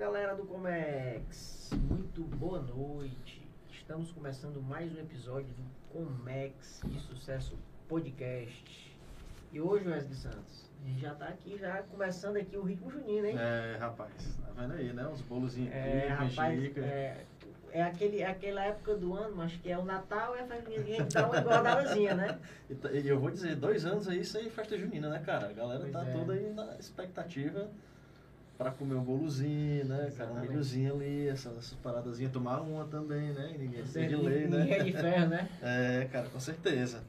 galera do Comex, muito boa noite. Estamos começando mais um episódio do Comex de Sucesso Podcast. E hoje, Wesley Santos, a gente já tá aqui, já começando aqui o ritmo junino, hein? É, rapaz, tá vendo aí, né? Uns bolozinhos É, aqui, rapaz, canjica. é, é, aquele, é aquela época do ano, acho que é o Natal e a festa junina, que a gente dá uma engordadazinha, né? E tá- eu vou dizer, dois anos aí, isso aí, festa junina, né, cara? A galera Pois tá é. toda aí na expectativa pra comer um bolozinho, né? Cara, um milhozinho ali, essas, essas paradazinhas, tomar uma também, né? Ninguém Você- de lei, Ninguém é né? de ferro, né? É, cara, com certeza.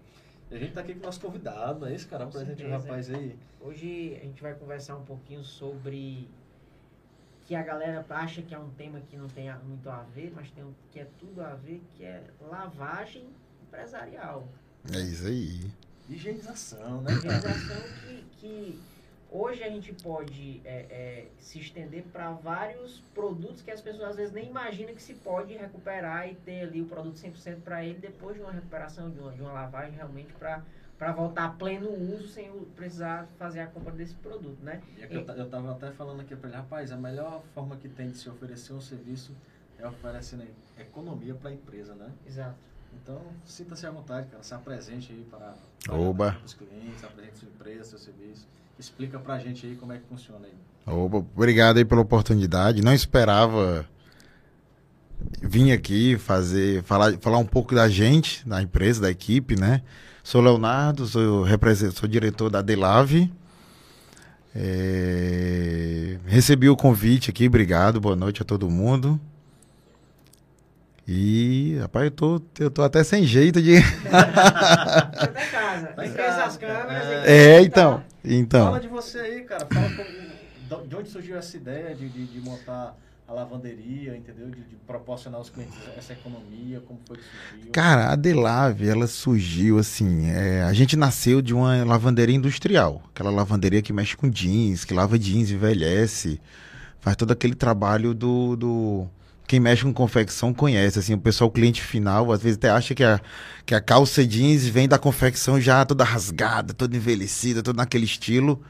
E a gente tá aqui com o nosso convidado, é isso, cara? Apresente o certeza. rapaz aí. Hoje a gente vai conversar um pouquinho sobre que a galera acha que é um tema que não tem muito a ver, mas tem um, que é tudo a ver, que é lavagem empresarial. É isso aí. Higienização, né? Organização que, que hoje a gente pode é, é, se estender para vários produtos que as pessoas às vezes nem imaginam que se pode recuperar e ter ali o produto 100% para ele depois de uma recuperação, de uma, de uma lavagem realmente para para voltar a pleno uso sem precisar fazer a compra desse produto, né? E é eu, ta- eu tava até falando aqui pra ele, rapaz, a melhor forma que tem de se oferecer um serviço é oferecendo economia pra empresa, né? Exato. Então, sinta-se à vontade, cara. Se apresente aí para, para os clientes, apresente sua empresa, seu serviço. Explica pra gente aí como é que funciona aí. Obrigado aí pela oportunidade. Não esperava vir aqui fazer, falar, falar um pouco da gente, da empresa, da equipe, né? Sou Leonardo, sou, sou diretor da Delave. É, recebi o convite aqui, obrigado, boa noite a todo mundo. E, rapaz, eu tô, eu tô até sem jeito de. Você tá em casa. Tá Esquece as câmeras. é. e- É, então. Então. Fala de você aí, cara. Fala como- de onde surgiu essa ideia de, de, de montar a lavanderia, entendeu? De, de proporcionar aos clientes essa economia, como foi que surgiu. Cara, a Delave, ela surgiu assim. é, a gente nasceu de uma lavanderia industrial. Aquela lavanderia que mexe com jeans, que lava jeans, envelhece. Faz todo aquele trabalho do. do- quem mexe com confecção conhece, assim, o pessoal, o cliente final, às vezes até acha que a, que a calça jeans vem da confecção já toda rasgada, toda envelhecida, toda naquele estilo.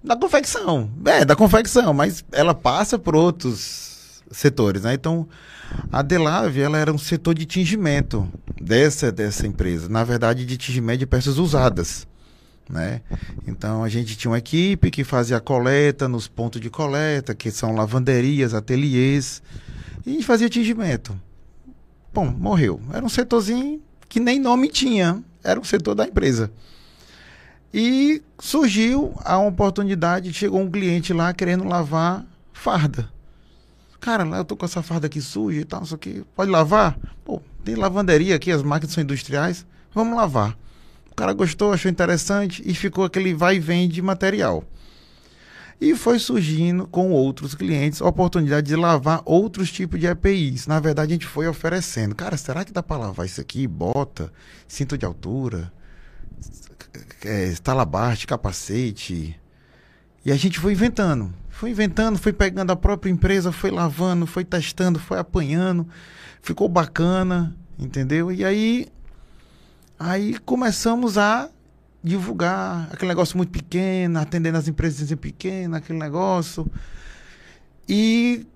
Da confecção. É, da confecção, mas ela passa por outros setores, né? Então, a Delave, ela era um setor de tingimento dessa, dessa empresa. Na verdade, de tingimento de peças usadas, né? Então, a gente tinha uma equipe que fazia coleta nos pontos de coleta, que são lavanderias, ateliês, e fazia tingimento. Bom, morreu. Era um setorzinho que nem nome tinha. Era um setor da empresa. E surgiu a oportunidade, chegou um cliente lá querendo lavar farda. Cara, lá eu tô com essa farda aqui suja e tal, não sei o que. Pode lavar? Pô, tem lavanderia aqui, as máquinas são industriais. Vamos lavar. O cara gostou, achou interessante e ficou aquele vai e vem de material. E foi surgindo com outros clientes a oportunidade de lavar outros tipos de EPIs. Na verdade, a gente foi oferecendo. Cara, será que dá para lavar isso aqui? Bota, cinto de altura, é, capacete. E a gente foi inventando. Foi inventando, foi pegando a própria empresa, foi lavando, foi testando, foi apanhando. Ficou bacana, entendeu? E aí, aí começamos a divulgar aquele negócio muito pequeno, atendendo as empresas pequenas, aquele negócio. E,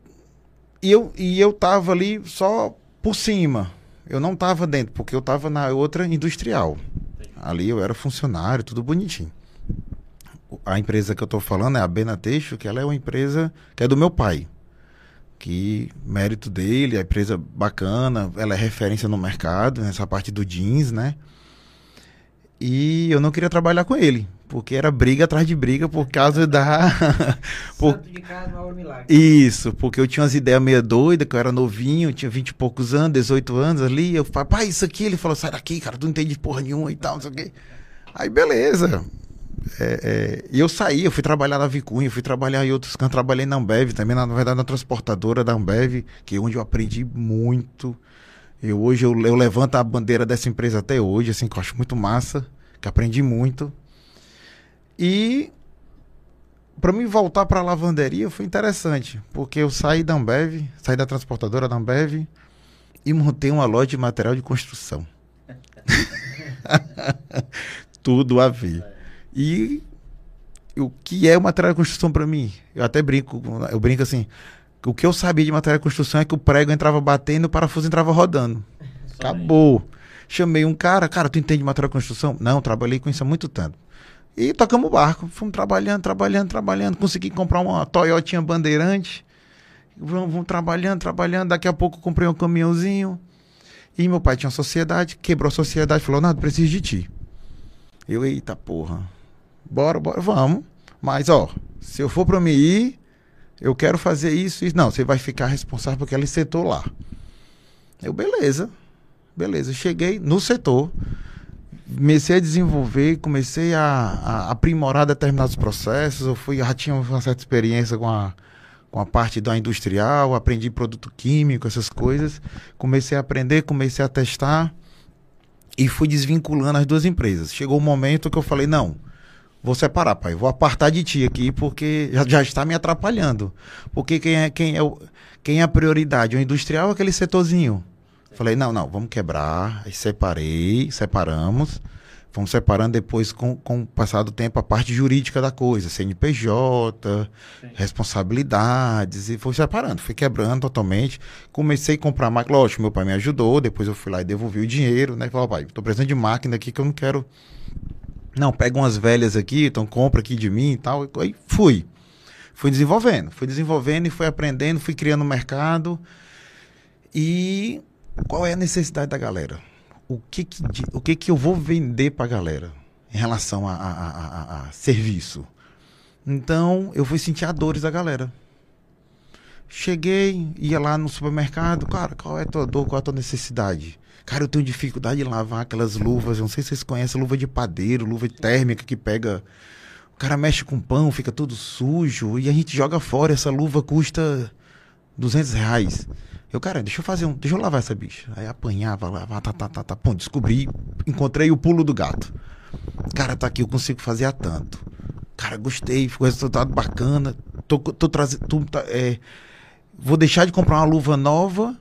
e, eu, e eu tava ali só por cima. Eu não tava dentro, porque eu tava na outra industrial. Ali eu era funcionário, tudo bonitinho. A empresa que eu tô falando é a Benateixo, que ela é uma empresa que é do meu pai. Que mérito dele, a empresa bacana, ela é referência no mercado, nessa parte do jeans, né? E eu não queria trabalhar com ele, porque era briga atrás de briga por causa da. por- Santo de casa, maior milagre. Isso, porque eu tinha umas ideias meio doidas, que eu era novinho, tinha 20 e poucos anos, 18 anos ali. Eu falei, pai, isso aqui. Ele falou, sai daqui, cara, tu não entende porra nenhuma e tal, não sei o quê. Aí, beleza. É, é, e eu saí, eu fui trabalhar na Vicunha, fui trabalhar em outros cantos, trabalhei na Ambev também, na, na verdade na transportadora da Ambev, que é onde eu aprendi muito. Eu hoje eu, eu levanto a bandeira dessa empresa até hoje, assim, que eu acho muito massa, que aprendi muito. E para mim voltar para a lavanderia foi interessante, porque eu saí da Ambev, saí da transportadora da Ambev e montei uma loja de material de construção. Tudo a ver. E o que é o material de construção para mim? Eu até brinco, eu brinco assim, o que eu sabia de material de construção é que o prego entrava batendo e o parafuso entrava rodando. Acabou. Chamei um cara, cara, tu entende de material de construção? Não, trabalhei com isso há muito tempo. E tocamos o barco. Fomos trabalhando, trabalhando, trabalhando. Consegui comprar uma Toyota Bandeirante. Vamos, vamos trabalhando, trabalhando. Daqui a pouco comprei um caminhãozinho. E meu pai tinha uma sociedade, quebrou a sociedade, falou, não, preciso de ti. Eu, eita porra. Bora, bora, vamos. Mas, ó, se eu for para me ir, eu quero fazer isso, isso. Não, você vai ficar responsável por aquele setor lá. Eu, beleza. Beleza. Cheguei no setor comecei a desenvolver, comecei a, a, aprimorar determinados processos. Eu fui, já tinha uma certa experiência com a, com a parte da industrial, aprendi produto químico, essas coisas. Comecei a aprender, comecei a testar e fui desvinculando as duas empresas. Chegou o um momento que eu falei: não, vou separar, pai, vou apartar de ti aqui porque já, já está me atrapalhando. Porque quem é, quem é, o, quem é a prioridade? O industrial ou aquele setorzinho? Falei, não, não, vamos quebrar. Aí separei, separamos. Fomos separando depois, com, com o passar do tempo, a parte jurídica da coisa. CNPJ, Sim. responsabilidades. E fui separando, fui quebrando totalmente. Comecei a comprar máquina. Lógico, meu pai me ajudou. Depois eu fui lá e devolvi o dinheiro, né? Falei, pai, tô precisando de máquina aqui que eu não quero... Não, pega umas velhas aqui, então compra aqui de mim e tal. Aí fui. Fui desenvolvendo. Fui desenvolvendo e fui aprendendo, fui criando mercado. E qual é a necessidade da galera? O que que, o que, que eu vou vender para a galera em relação a, a, a, a, serviço? Então, eu fui sentir a dores da galera. Cheguei, ia lá no supermercado, cara, qual é a tua dor, qual é a tua necessidade? Cara, eu tenho dificuldade de lavar aquelas luvas, não sei se vocês conhecem, luva de padeiro, luva térmica que pega. O cara mexe com pão, fica tudo sujo, e a gente joga fora, essa luva custa 200 reais. Eu, cara, deixa eu fazer um. Deixa eu lavar essa bicha. Aí apanhava, lavava, tá, tá, tá, tá. Pô, descobri, encontrei o pulo do gato. Cara, tá aqui, eu consigo fazer a tanto. Cara, gostei, ficou resultado bacana. Tô, tô trazendo. Tá, é, vou deixar de comprar uma luva nova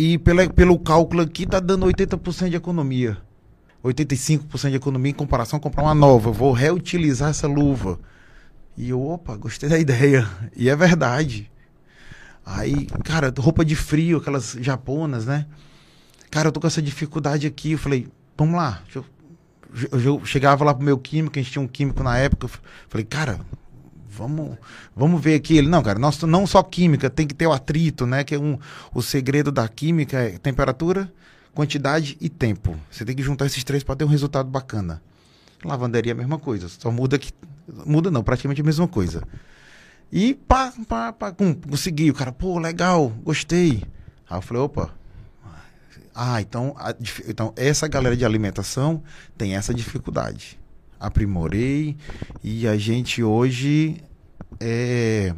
e pela, pelo cálculo aqui tá dando 80% de economia. 85% de economia em comparação a comprar uma nova. Vou reutilizar essa luva. E eu, opa, gostei da ideia. E é verdade. Aí, cara, roupa de frio, aquelas japonas, né? Cara, eu tô com essa dificuldade aqui. Eu falei, vamos lá. Eu, eu, eu, chegava lá pro meu químico, a gente tinha um químico na época. Eu falei, cara, vamos, vamos ver aqui. Ele, não, cara, nós, não só química, tem que ter o atrito, né? Que é um, o segredo da química é temperatura, quantidade e tempo. Você tem que juntar esses três para ter um resultado bacana. Lavanderia é a mesma coisa, só muda que. Muda não, praticamente a mesma coisa. E pá, pá, pá, consegui. O cara, pô, legal, gostei. Aí eu falei, opa. Ah, então, a, então essa galera de alimentação tem essa dificuldade. Aprimorei e a gente hoje é,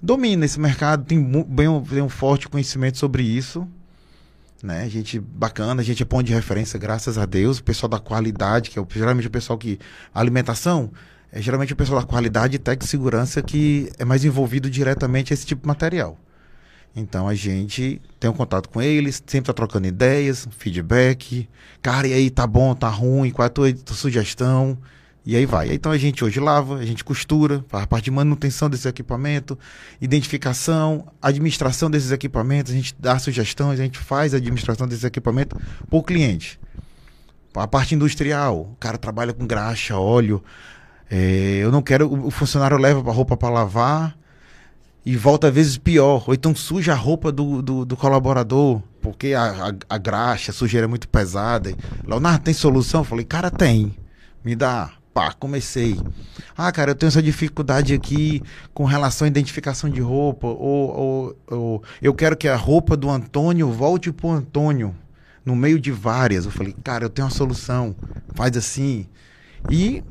domina esse mercado, tem bem um, bem um forte conhecimento sobre isso. Né? Gente bacana, gente é ponto de referência, graças a Deus. O pessoal da qualidade, que é o, geralmente o pessoal que. alimentação, é geralmente o pessoal da qualidade e tech segurança que é mais envolvido diretamente esse tipo de material. Então a gente tem um contato com eles, sempre tá trocando ideias, feedback. Cara, e aí, tá bom, tá ruim, qual é a tua, tua sugestão? E aí vai. Então a gente hoje lava, a gente costura, a parte de manutenção desse equipamento, identificação, administração desses equipamentos, a gente dá sugestões, a gente faz a administração desses equipamentos para o cliente. A parte industrial, o cara trabalha com graxa, óleo, é, eu não quero. O funcionário leva a roupa para lavar e volta às vezes pior. Ou então suja a roupa do, do, do colaborador, porque a, a, a, graxa, a sujeira é muito pesada. Leonardo, tem solução? Eu falei, cara, tem. Me dá. Pá, comecei. Ah, cara, eu tenho essa dificuldade aqui com relação à identificação de roupa. Ou, ou, ou eu quero que a roupa do Antônio volte pro Antônio. No meio de várias. Eu falei, cara, eu tenho uma solução. Faz assim. E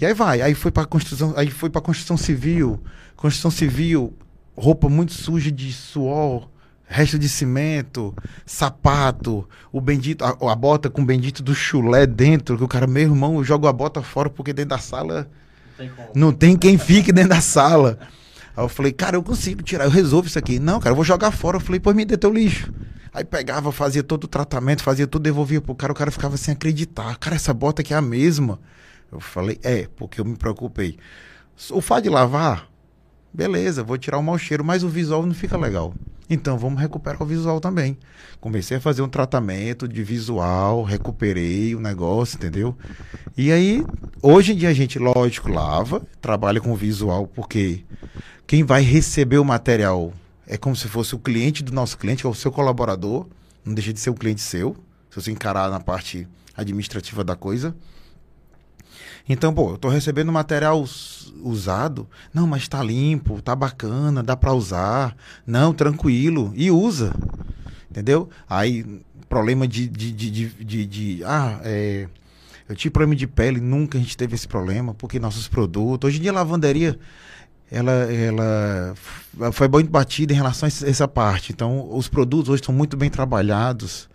e aí vai, aí foi para construção, aí foi para construção civil, construção civil, roupa muito suja de suor, resto de cimento, sapato, o bendito, a, a, bota com o bendito do chulé dentro, que o cara, meu irmão, eu jogo a bota fora porque dentro da sala não tem, não tem quem fique dentro da sala. Aí eu falei, cara, eu consigo tirar, eu resolvo isso aqui. Não, cara, eu vou jogar fora. Eu falei, pô, me dê teu lixo. Aí pegava, fazia todo o tratamento, fazia tudo, devolvia pro cara, o cara ficava sem acreditar. Cara, essa bota aqui é a mesma. Eu falei, é, porque eu me preocupei. O fato de lavar, beleza, vou tirar o mau cheiro, mas o visual não fica legal. Então vamos recuperar o visual também. Comecei a fazer um tratamento de visual, recuperei o negócio, entendeu? E aí, hoje em dia a gente, lógico, lava, trabalha com visual, porque quem vai receber o material é como se fosse o cliente do nosso cliente, que é o seu colaborador, não deixa de ser um cliente seu, se você encarar na parte administrativa da coisa. Então, pô, eu tô recebendo material usado. Não, mas tá limpo, tá bacana, dá para usar. Não, tranquilo. E usa. Entendeu? Aí, problema de. de, de, de, de, de ah, é. Eu tive problema de pele, nunca a gente teve esse problema, porque nossos produtos. Hoje em dia a lavanderia ela, ela foi muito batida em relação a essa parte. Então, os produtos hoje estão muito bem trabalhados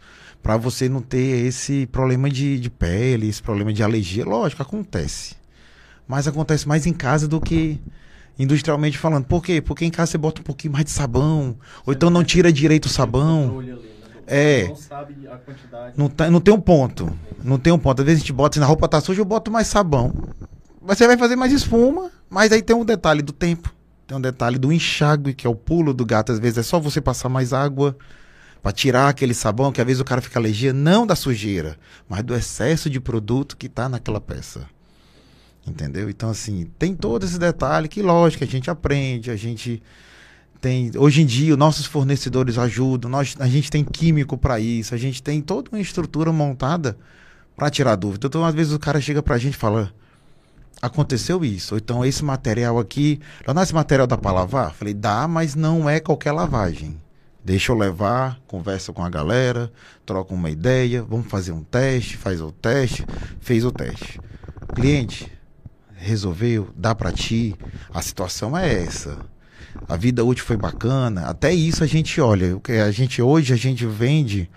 para você não ter esse problema de, de pele, esse problema de alergia. Lógico, acontece. Mas acontece mais em casa do que industrialmente falando. Por quê? Porque em casa você bota um pouquinho mais de sabão, ou então não tira direito o sabão. É. Não sabe a quantidade. Não, tá, não tem um ponto. Não tem um ponto. Às vezes a gente bota, se na roupa tá suja, eu boto mais sabão. Você vai fazer mais espuma, mas aí tem um detalhe do tempo. Tem um detalhe do enxágue, que é o pulo do gato. Às vezes é só você passar mais água para tirar aquele sabão que às vezes o cara fica alergia não da sujeira, mas do excesso de produto que está naquela peça. Entendeu? Então assim, tem todo esse detalhe que lógico, a gente aprende, a gente tem, hoje em dia, os nossos fornecedores ajudam, nós, a gente tem químico para isso, a gente tem toda uma estrutura montada para tirar dúvida. Então, às vezes o cara chega para a gente e fala: aconteceu isso. Então, esse material aqui, é esse material dá para lavar? Falei, dá, mas não é qualquer lavagem. Deixa eu levar, conversa com a galera, troca uma ideia, vamos fazer um teste, faz o teste, fez o teste. Cliente, resolveu, dá para ti, a situação é essa. A vida útil foi bacana, até isso a gente olha, a gente hoje a gente vende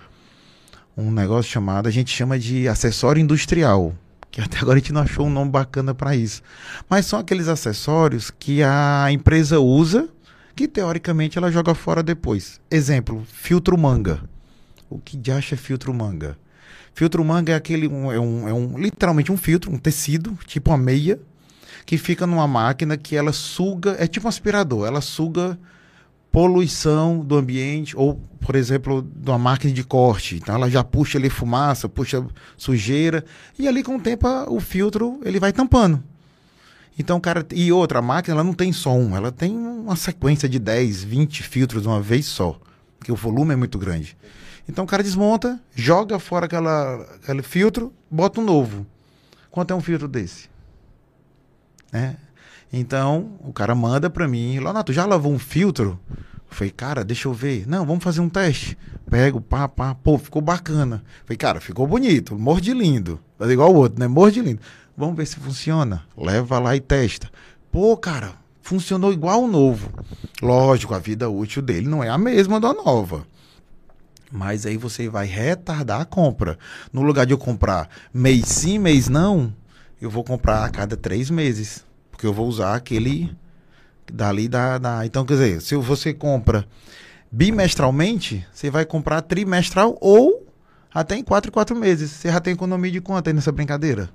um negócio chamado, a gente chama de acessório industrial, que até agora a gente não achou um nome bacana para isso. Mas são aqueles acessórios que a empresa usa que teoricamente ela joga fora depois. Exemplo, filtro manga. O que de acha filtro manga? Filtro manga é aquele, um, é, um, é um, literalmente um filtro, um tecido, tipo uma meia, que fica numa máquina que ela suga, é tipo um aspirador, ela suga poluição do ambiente, ou, por exemplo, de uma máquina de corte. Então ela já puxa ali fumaça, puxa sujeira, e ali com o tempo o filtro ele vai tampando. Então, cara, e outra, a máquina ela não tem som, ela tem uma sequência de 10, 20 filtros de uma vez só, porque o volume é muito grande. Então o cara desmonta, joga fora aquela, aquele filtro, bota um novo. Quanto é um filtro desse? É. Então, o cara manda para mim, Leonardo, já lavou um filtro? Eu falei, cara, deixa eu ver. Não, vamos fazer um teste. Pego, pá, pá, pô, ficou bacana. Eu falei, cara, ficou bonito, morro de lindo. Fazer igual o outro, né? Morro de lindo. Vamos ver se funciona. Leva lá e testa. Pô, cara, funcionou igual o novo. Lógico, a vida útil dele não é a mesma da nova. Mas aí você vai retardar a compra. No lugar de eu comprar mês sim, mês não, eu vou comprar a cada três meses. Porque eu vou usar aquele dali da, da. Então, quer dizer, se você compra bimestralmente, você vai comprar trimestral ou até em quatro, quatro meses. Você já tem economia de quanto aí nessa brincadeira?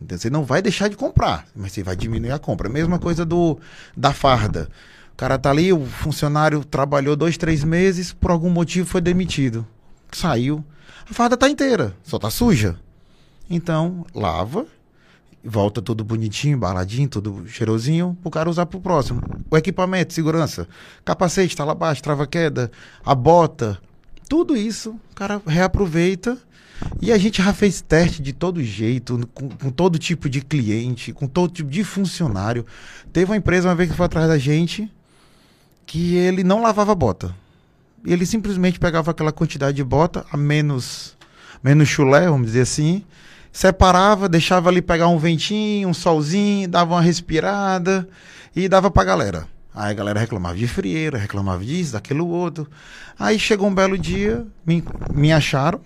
Então, você não vai deixar de comprar, mas você vai diminuir a compra. Mesma coisa do da farda. O cara tá ali, o funcionário trabalhou dois, três meses, por algum motivo foi demitido. Saiu. A farda tá inteira, só tá suja. Então, lava, volta tudo bonitinho, embaladinho, tudo cheirosinho, pro cara usar pro próximo. O equipamento, segurança, capacete, tá lá abaixo, trava-queda, a bota, tudo isso, o cara reaproveita e a gente já fez teste de todo jeito, com, com, todo tipo de cliente, com todo tipo de funcionário. Teve uma empresa uma vez que foi atrás da gente que ele não lavava bota. Ele simplesmente pegava aquela quantidade de bota a menos, menos chulé, vamos dizer assim, separava, deixava ali pegar um ventinho, um solzinho, dava uma respirada e dava pra galera. Aí a galera reclamava de frieira, reclamava disso, daquilo outro. Aí chegou um belo dia, me, me acharam,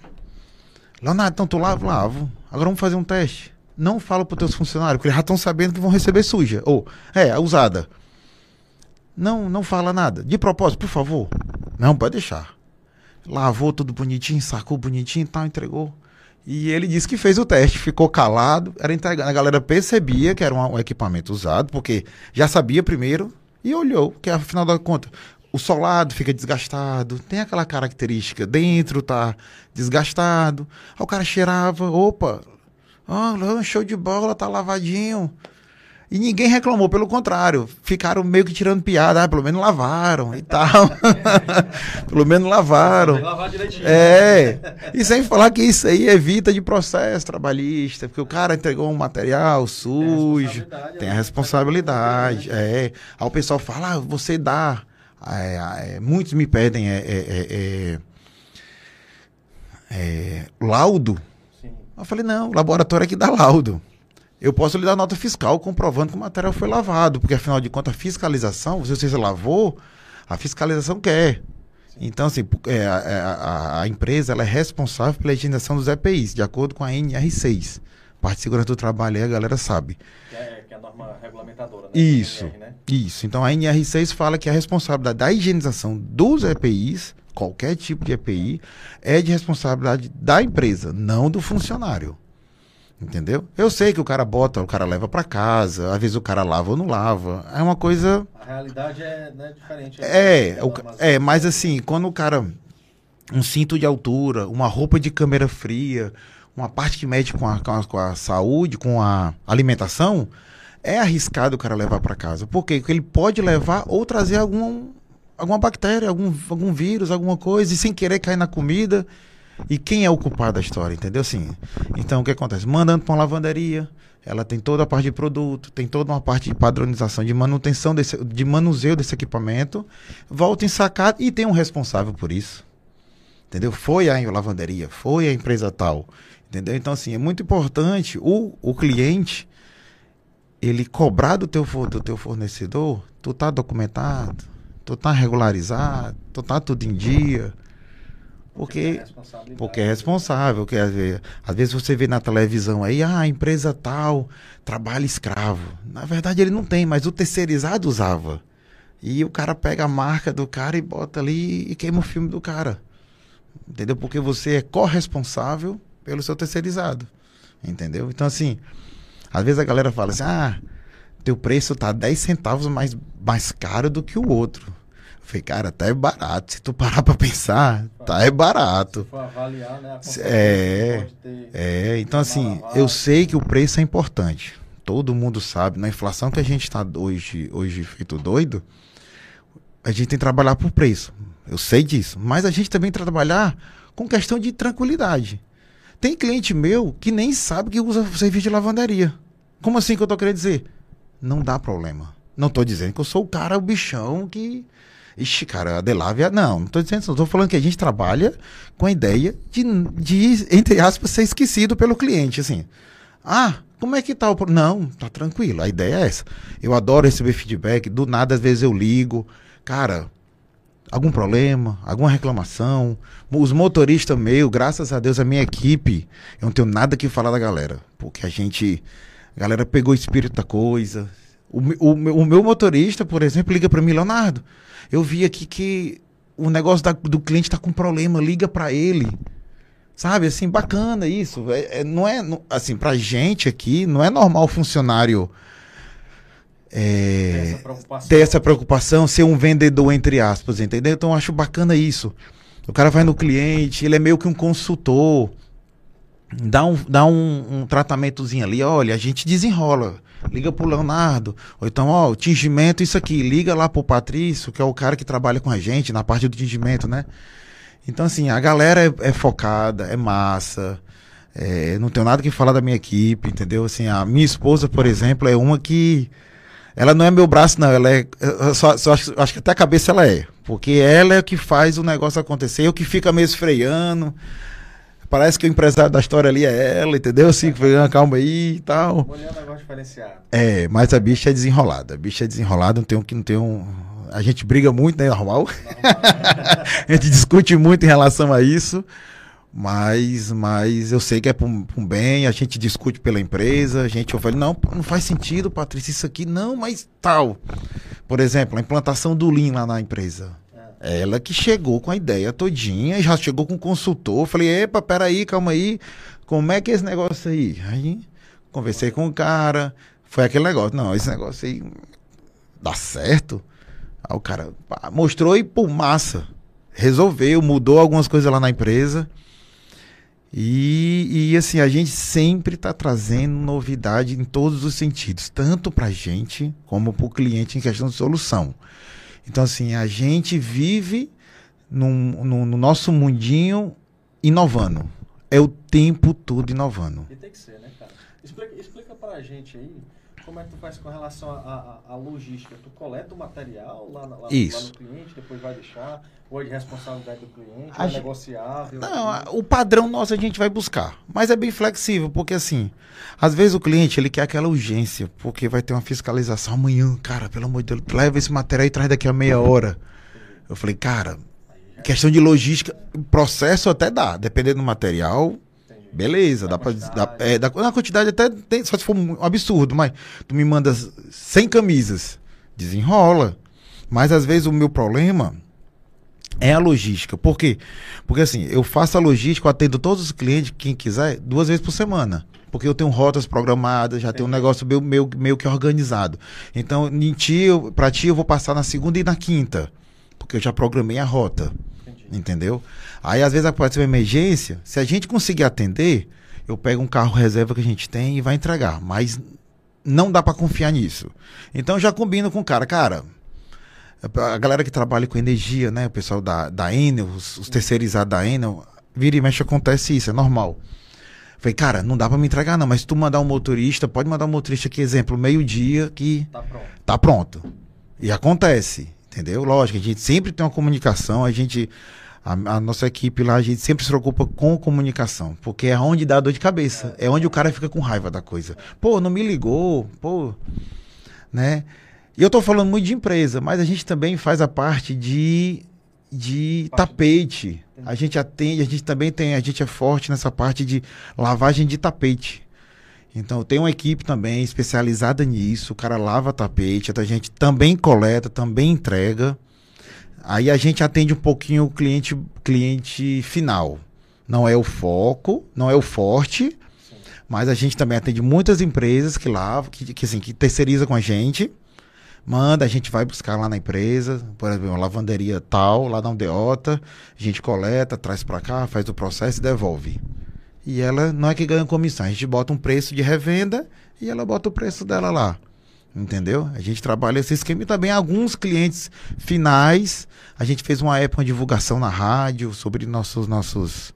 Leonardo, então tu lava? Lavo. Agora vamos fazer um teste. Não fala para teus funcionários, porque eles já estão sabendo que vão receber suja. Ou, é, usada. Não, não fala nada. De propósito, por favor. Não, pode deixar. Lavou tudo bonitinho, sacou bonitinho e tal, entregou. E ele disse que fez o teste, ficou calado, era entregando. A galera percebia que era um, um equipamento usado, porque já sabia primeiro e olhou, que afinal da conta, o solado fica desgastado, tem aquela característica, dentro tá desgastado. Aí o cara cheirava, opa, oh, show de bola, tá lavadinho. E ninguém reclamou, pelo contrário, ficaram meio que tirando piada, ah, pelo menos lavaram e tal. pelo menos lavaram. Lavar direitinho. É. E sem falar que isso aí evita de processo trabalhista, porque o cara entregou um material sujo, responsabilidade, tem a responsabilidade. É. Aí o pessoal fala, ah, você dá. É, é, muitos me pedem é, é, laudo. Sim. Eu falei, não, o laboratório é que dá laudo. Eu posso lhe dar nota fiscal comprovando que o material foi lavado, porque afinal de contas a fiscalização, se você lavou, a fiscalização quer. Então, assim, a, a- a empresa ela é responsável pela higienização dos EPIs, de acordo com a NR6. Parte de segurança do trabalho aí a galera sabe. É a norma regulamentadora, né? Isso. NR, né? Isso. Então a NR6 fala que a responsabilidade da higienização dos EPIs, qualquer tipo de EPI, é de responsabilidade da empresa, não do funcionário. Entendeu? Eu sei que o cara bota, o cara leva para casa, às vezes o cara lava ou não lava. É uma coisa. A realidade é né, diferente. É, o ca- mas- é, mas assim, quando o cara. Um cinto de altura, uma roupa de câmera fria, uma parte que mede com a, com a, com a saúde, com a alimentação, é arriscado o cara levar para casa. Por quê? Porque ele pode levar ou trazer algum, alguma bactéria, algum, algum vírus, alguma coisa, e sem querer cair na comida. E quem é o culpado da história, entendeu? Assim, então o que acontece? Mandando para uma lavanderia, ela tem toda a parte de produto, tem toda uma parte de padronização, de manutenção, desse, de manuseio desse equipamento, volta ensacado e tem um responsável por isso. Entendeu? Foi a lavanderia, foi a empresa tal. Entendeu? Então, assim, é muito importante o, o cliente ele cobrar do teu, do teu fornecedor, tu tá documentado, tu tá regularizado, tu tá tudo em dia. Porque é porque é responsável. Que às vezes, às vezes você vê na televisão aí, ah, a empresa tal trabalha escravo. Na verdade ele não tem, mas o terceirizado usava. E o cara pega a marca do cara e bota ali e queima o filme do cara. Entendeu? Porque você é corresponsável pelo seu terceirizado. Entendeu? Então assim, às vezes a galera fala assim, ah, teu preço tá 10 centavos mais, mais caro do que o outro. Eu falei, cara, tá é barato. Se tu parar pra pensar, tá é barato. Se for avaliar, né? é, que pode ter- É, então assim, eu sei que o preço é importante. Todo mundo sabe, na inflação que a gente está hoje, hoje feito doido, a gente tem que trabalhar por preço. Eu sei disso. Mas a gente também tem que trabalhar com questão de tranquilidade. Tem cliente meu que nem sabe que usa serviço de lavanderia. Como assim que eu tô querendo dizer? Não dá problema. Não tô dizendo que eu sou o cara, o bichão que. Ixi, cara, a Delávia. Não, não tô dizendo isso. Tô falando que a gente trabalha com a ideia de, de, entre aspas, ser esquecido pelo cliente. Assim, ah, como é que tá o. Não, tá tranquilo. A ideia é essa. Eu adoro receber feedback. Do nada, às vezes eu ligo. Cara, algum problema, alguma reclamação. Os motoristas meus, graças a Deus, a minha equipe, eu não tenho nada que falar da galera. Porque a gente. A galera pegou o espírito da coisa. O, o, meu- o meu motorista, por exemplo, liga para mim, Leonardo. Eu vi aqui que o negócio da- do cliente tá com problema, liga para ele. Sabe, assim, bacana isso. É, é- não é, não- assim, pra gente aqui, não é normal funcionário é, essa preocupação. ter essa preocupação, ser um vendedor, entre aspas, entendeu? Então eu acho bacana isso. O cara vai no cliente, ele é meio que um consultor, dá um, dá um, um tratamentozinho ali, olha, a gente desenrola. Liga pro Leonardo, ou então, ó, o tingimento, isso aqui, liga lá pro Patrício, que é o cara que trabalha com a gente na parte do tingimento, né? Então, assim, a galera é, é focada, é massa. é, não tenho nada que falar da minha equipe, entendeu? Assim, a minha esposa, por exemplo, é uma que. Ela não é meu braço, não. Ela é. eu só, só acho, acho que até a cabeça ela é. Porque ela é que faz o negócio acontecer, eu que fica meio esfreando. Parece que o empresário da história ali é ela, entendeu? Assim, "Ah, calma aí e tal. Mulher é um negócio diferenciado. É, mas a bicha é desenrolada. A bicha é desenrolada, não tem um que não tem um. A gente briga muito, né? Normal. a gente discute muito em relação a isso. Mas, mas eu sei que é para um, um bem, a gente discute pela empresa, a gente eu falei, não, não faz sentido, Patrícia, isso aqui, não, mas tal. Por exemplo, a implantação do Lean lá na empresa. Ela que chegou com a ideia todinha, já chegou com o consultor. Falei, epa, peraí, calma aí. como é que é esse negócio aí? Aí conversei com o cara, foi aquele negócio, não, esse negócio aí dá certo. Aí o cara pá, mostrou e, pô, massa. Resolveu, mudou algumas coisas lá na empresa. E, e assim, a gente sempre está trazendo novidade em todos os sentidos, tanto para a gente como para o cliente em questão de solução. Então, assim, a gente vive num, num, no nosso mundinho inovando. É o tempo todo inovando. E tem que ser, né, cara? Explica, explica pra gente aí como é que tu faz com relação à logística? Tu coleta o material lá, lá, lá, no cliente, depois vai deixar? Ou é de responsabilidade do cliente? A é gente... negociável? Não, o padrão nosso a gente vai buscar. Mas é bem flexível, porque assim, às vezes o cliente ele quer aquela urgência, porque vai ter uma fiscalização amanhã. Cara, pelo amor de Deus, leva esse material e traz daqui a meia hora. Eu falei, cara, questão de logística, processo até dá, dependendo do material, Beleza, dá pra. Dá, é, dá, na quantidade até tem, só se for um absurdo, mas tu me manda 100 camisas, desenrola. Mas às vezes o meu problema é a logística. Por quê? Porque assim, eu faço a logística, eu atendo todos os clientes, quem quiser, duas vezes por semana. Porque eu tenho rotas programadas, já tenho um negócio meio, meio, meio que organizado. Então, em ti, pra ti, eu vou passar na segunda e na quinta. Porque eu já programei a rota. Entendeu? Aí às vezes aparece uma emergência, se a gente conseguir atender, eu pego um carro reserva que a gente tem e vai entregar, mas não dá para confiar nisso. Então já combino com o cara, cara, a galera que trabalha com energia, né, o pessoal da, da Enel, os, os terceirizados da Enel, vira e mexe acontece isso, é normal. Falei, cara, não dá para me entregar não, mas se tu mandar um motorista, pode mandar um motorista que, exemplo, meio-dia que tá pronto. tá pronto. E acontece, entendeu? Lógico, a gente sempre tem uma comunicação, a gente a, a, nossa equipe lá, a gente sempre se preocupa com comunicação, porque é onde dá dor de cabeça, é onde o cara fica com raiva da coisa. Pô, não me ligou, pô, né? E eu tô falando muito de empresa, mas a gente também faz a parte de, de tapete. A gente atende, a gente também tem, a gente é forte nessa parte de lavagem de tapete. Então, tem uma equipe também especializada nisso. O cara lava tapete, a gente também coleta, também entrega. Aí a gente atende um pouquinho o cliente, cliente final. Não é o foco, não é o forte, Sim. mas a gente também atende muitas empresas que lá, que, que, assim, que terceiriza com a gente. Manda, a gente vai buscar lá na empresa, por exemplo, uma lavanderia tal, lá da Ondeota, a gente coleta, traz para cá, faz o processo e devolve. E ela não é que ganha comissão, a gente bota um preço de revenda e ela bota o preço dela lá. Entendeu? A gente trabalha esse esquema e também alguns clientes finais. A gente fez uma época de divulgação na rádio sobre nossos nossos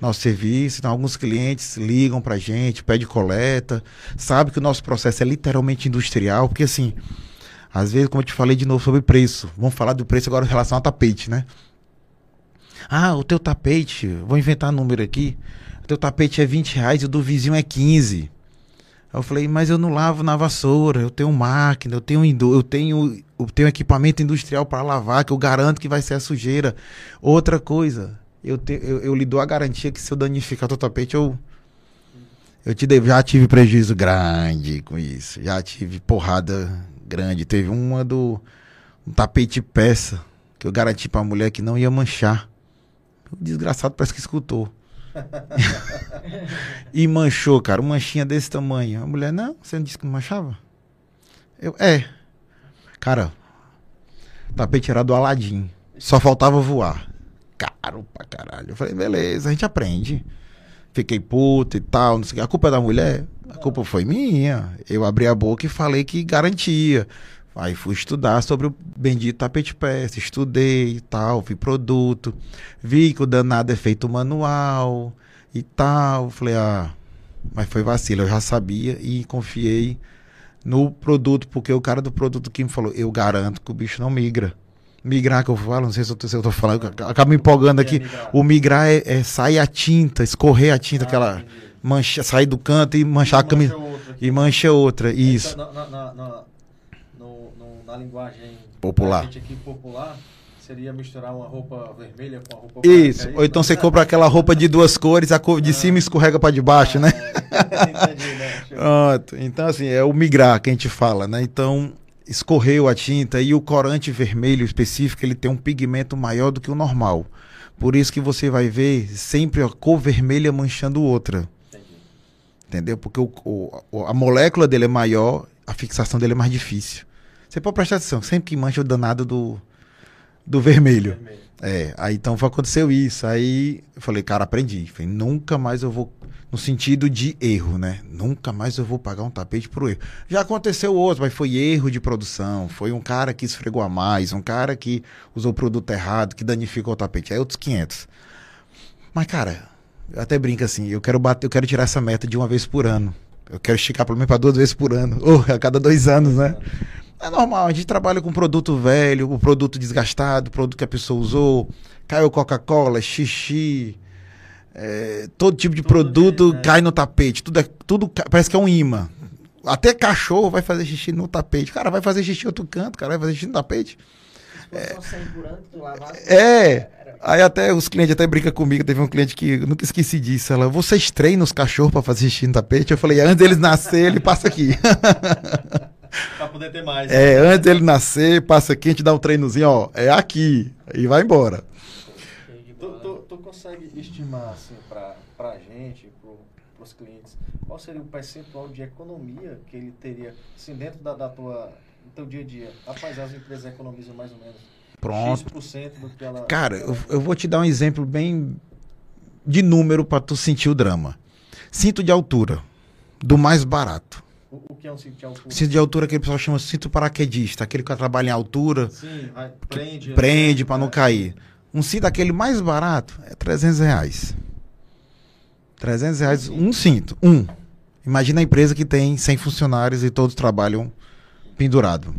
nosso serviço. Então, alguns clientes ligam pra gente, pede coleta, sabe que o nosso processo é literalmente industrial, porque assim, às vezes, como eu te falei de novo sobre preço, vamos falar do preço agora em relação ao tapete, né? Ah, o teu tapete, vou inventar um número aqui. Teu tapete é 20 reais e o do vizinho é 15. Aí eu falei, mas eu não lavo na vassoura, eu tenho máquina, eu tenho, eu tenho, eu tenho equipamento industrial para lavar, que eu garanto que vai ser a sujeira. Outra coisa, eu, te, eu, eu lhe dou a garantia que se eu danificar o tapete, eu, eu te devo. Já tive prejuízo grande com isso, já tive porrada grande. Teve uma do um tapete peça, que eu garanti para a mulher que não ia manchar. O desgraçado parece que escutou e manchou, cara, uma manchinha desse tamanho. A mulher, não, você não disse que não manchava? Eu, é. Cara, tapete era do Aladim. Só faltava voar. Caro pra caralho. Eu falei, beleza, a gente aprende. Fiquei puto e tal, não sei A culpa é da mulher? A culpa foi minha. Eu abri a boca e falei que garantia. Aí fui estudar sobre o bendito tapete peça, estudei e tal, vi produto, vi que o danado é feito manual e tal. Falei, ah, mas foi vacilo, eu já sabia e confiei no produto, porque o cara do produto que me falou, eu garanto que o bicho não migra. Migrar que eu falo, não sei se eu tô, se eu tô falando, acaba me empolgando aqui. O migrar é, é sair a tinta, escorrer a tinta, ah, aquela mancha, sair do canto e manchar e a camisa. E mancha outra, isso. Na, na, na, na linguagem popular. aqui popular, seria misturar uma roupa vermelha com a roupa Isso, branca, é ou então você compra aquela roupa de duas cores, a cor de ah. cima escorrega para de baixo, né? Entendi, né? Pronto. Então, assim, é o migrar que a gente fala, né? Então, escorreu a tinta e o corante vermelho específico, ele tem um pigmento maior do que o normal. Por isso que você vai ver sempre a cor vermelha manchando outra. Entendeu? Porque o, o, a molécula dele é maior, a fixação dele é mais difícil. Você pode prestar atenção, sempre que mancha o danado do, do vermelho. vermelho. É, aí então aconteceu isso. Aí eu falei, cara, aprendi. Falei, nunca mais eu vou. No sentido de erro, né? Nunca mais eu vou pagar um tapete pro erro. Já aconteceu outro, mas foi erro de produção. Foi um cara que esfregou a mais, um cara que usou o produto errado, que danificou o tapete. Aí outros 500. Mas, cara, eu até brinco assim, eu quero bater, eu quero tirar essa meta de uma vez por ano. Eu quero esticar pelo menos para duas vezes por ano. Ou a cada dois anos, né? É normal, a gente trabalha com produto velho, o produto desgastado, produto que a pessoa usou, caiu Coca-Cola, xixi, é, todo tipo de tudo produto é, cai no tapete. Tudo, é, tudo parece que é um imã. Até cachorro vai fazer xixi no tapete. Cara, vai fazer xixi em outro canto, cara, vai fazer xixi no tapete. É, é, aí até os clientes até brincam comigo. Teve um cliente que nunca esqueci disso. Ela, vocês treinam os cachorros para fazer xixi no tapete? Eu falei, antes deles nascer, ele passa aqui. pra poder ter mais. É, né? antes dele nascer, passa aqui, a gente dá um treinozinho, ó, é aqui, e vai embora. Tu, tu, tu consegue estimar, assim, pra, pra gente, pro, pros clientes, qual seria o percentual de economia que ele teria, assim, dentro da, da tua, do teu dia a dia? Rapaz, as empresas economizam mais ou menos Pronto. X% do que ela... Cara, eu, eu vou te dar um exemplo bem de número para tu sentir o drama. Cinto de altura, do mais barato. O, que é um cinto de altura? Cinto de altura que o pessoal chama cinto paraquedista, aquele que trabalha em altura. Sim, prende. Prende para não é. cair. Um cinto aquele mais barato é 300 reais. 300 reais um cinto, um. Imagina a empresa que tem 100 funcionários e todos trabalham pendurado.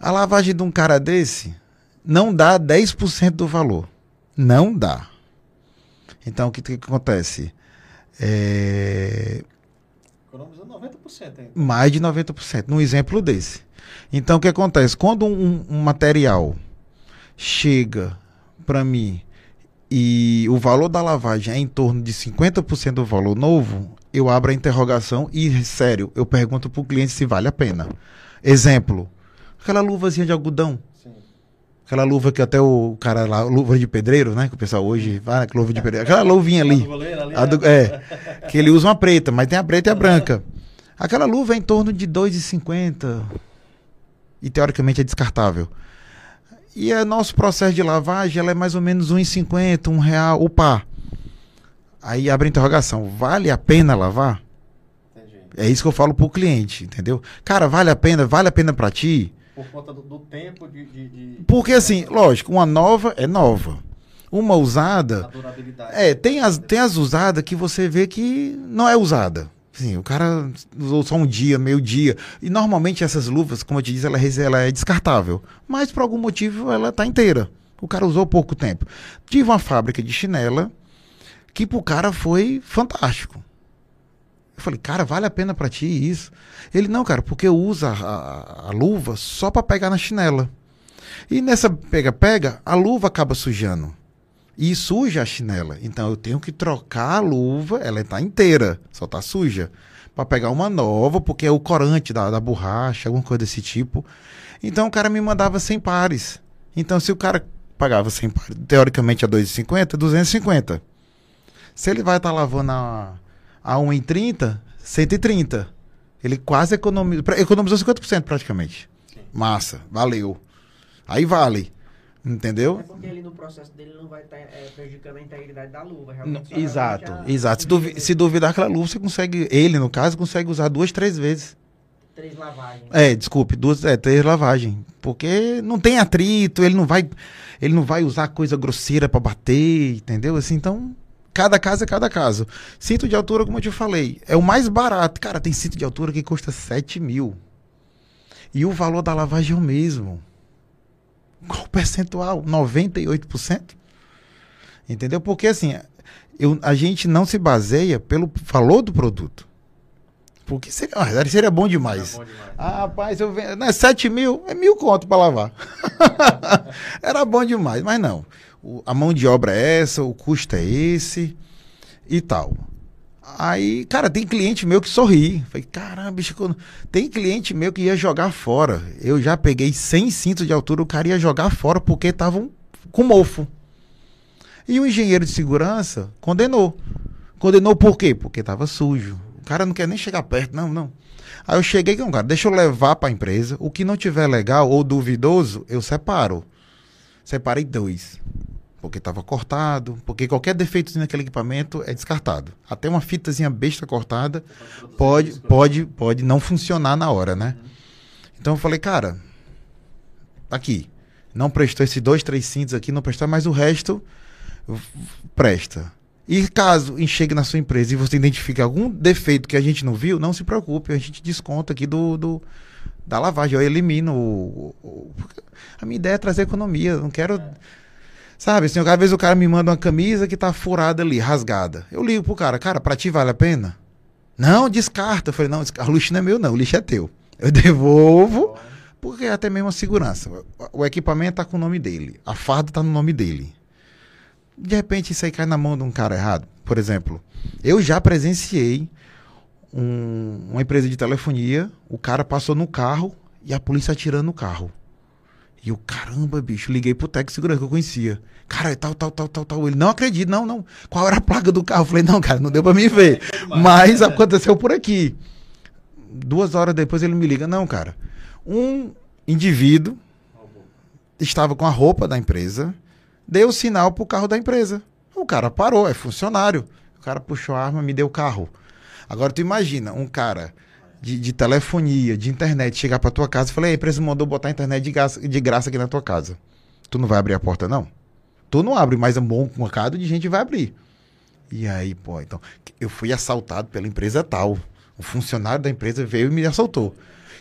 A lavagem de um cara desse não dá 10% do valor. Não dá. Então, o que, que acontece? É, Economiza 90% ainda. Mais de 90%, num exemplo desse. Então, o que acontece? Quando um, um material chega para mim e o valor da lavagem é em torno de 50% do valor novo, eu abro a interrogação e, sério, eu pergunto para o cliente se vale a pena. Exemplo, aquela luvazinha de algodão. Aquela luva que até o cara lá, luva de pedreiro, né? Que o pessoal hoje vai, né, luva de pedreiro. Aquela luvinha ali. A do, é, que ele usa uma preta, mas tem a preta e a branca. Aquela luva é em torno de 2,50 e teoricamente é descartável. E o nosso processo de lavagem ela é mais ou menos 1,50, um real o par. Aí abre a interrogação, vale a pena lavar? Entendi. É isso que eu falo pro cliente, entendeu? Cara, vale a pena? Vale a pena para ti? Por conta do, do tempo de, de, de, Porque assim, lógico, uma nova é nova. Uma usada. É, tem as, tem as usadas que você vê que não é usada. Sim, o cara usou só um dia, meio dia. E normalmente essas luvas, como eu te disse, ela, ela é descartável. Mas por algum motivo ela está inteira. O cara usou pouco tempo. Tive uma fábrica de chinela que pro cara foi fantástico. Eu falei, cara, vale a pena para ti isso? Ele, não, cara, porque uso a, a, a luva só para pegar na chinela. E nessa pega-pega, a luva acaba sujando. E suja a chinela. Então eu tenho que trocar a luva, ela está inteira, só está suja. Para pegar uma nova, porque é o corante da, da borracha, alguma coisa desse tipo. Então o cara me mandava 100 pares. Então se o cara pagava 100 pares, teoricamente a 2,50, 250. Se ele vai estar tá lavando a a 1,30, 130. Ele quase economizou, economizou 50% praticamente. Sim. Massa, valeu. Aí vale. Entendeu? É porque ele no processo dele não vai estar tá, é, prejudicando a integridade da luva. exato, exato. Se, duvi se, duvidar aquela luva, você consegue, ele no caso, consegue usar duas, três vezes. Três lavagens. É, desculpe, duas, é, três lavagens. Porque não tem atrito, ele não vai, ele não vai usar coisa grosseira para bater, entendeu? Assim, então Cada caso é cada caso. Cinto de altura, como eu te falei, é o mais barato. Cara, tem cinto de altura que custa 7 mil. E o valor da lavagem é o mesmo. Qual o percentual? 98%? Entendeu? Porque assim, eu, a gente não se baseia pelo valor do produto. Porque seria, seria bom demais. Bom demais. Ah, rapaz, eu vendo. Não, é 7 mil, é mil conto para lavar. Era bom demais, mas não o, a mão de obra é essa, o custo é esse e tal. Aí, cara, tem cliente meu que sorri. Falei, caramba, bicho, tem cliente meu que ia jogar fora. Eu já peguei 100 cintos de altura, o cara ia jogar fora porque estavam com mofo. E o engenheiro de segurança condenou. Condenou por quê? Porque tava sujo. O cara não quer nem chegar perto, não, não. Aí eu cheguei com o cara, deixa eu levar para a empresa. O que não tiver legal ou duvidoso, eu separo. Separei dois. Porque estava cortado, porque qualquer defeito naquele equipamento é descartado. Até uma fitazinha besta cortada pode, pode, pode não funcionar na hora, né? Então eu falei, cara, aqui. Não prestou esses dois, três cintos aqui, não prestou, mas o resto presta. E caso chegue na sua empresa e você identifique algum defeito que a gente não viu, não se preocupe, a gente desconta aqui do, do da lavagem, eu elimino o, o, a minha ideia é trazer economia, não quero é. Sabe, assim, às vezes o cara me manda uma camisa que tá furada ali, rasgada. Eu ligo pro cara, cara, para ti vale a pena? Não, descarta. Eu falei, não, o lixo não é meu não, o lixo é teu. Eu devolvo, porque é até mesmo a segurança. O equipamento tá com o nome dele, a farda tá no nome dele de repente isso aí cai na mão de um cara errado. Por exemplo, eu já presenciei um, uma empresa de telefonia, o cara passou no carro e a polícia atirando no carro. E eu, caramba, bicho, liguei pro técnico de segurança que eu conhecia. Cara, tal, tal, tal, tal, tal. Ele, não acredito, não, não. Qual era a placa do carro? Eu falei, não, cara, não deu pra me ver. Mas aconteceu por aqui. Duas horas depois ele me liga, não, cara. Um indivíduo estava com a roupa da empresa, deu o sinal pro carro da empresa. O cara parou, é funcionário. O cara puxou a arma, me deu o carro. Agora tu imagina, um cara de, de telefonia, de internet, chegar pra tua casa e falar, empresa mandou botar internet de graça, de graça aqui na tua casa. Tu não vai abrir a porta, não? Tu não abre, mas um bom mercado de gente vai abrir. E aí, pô, então, eu fui assaltado pela empresa tal. O funcionário da empresa veio e me assaltou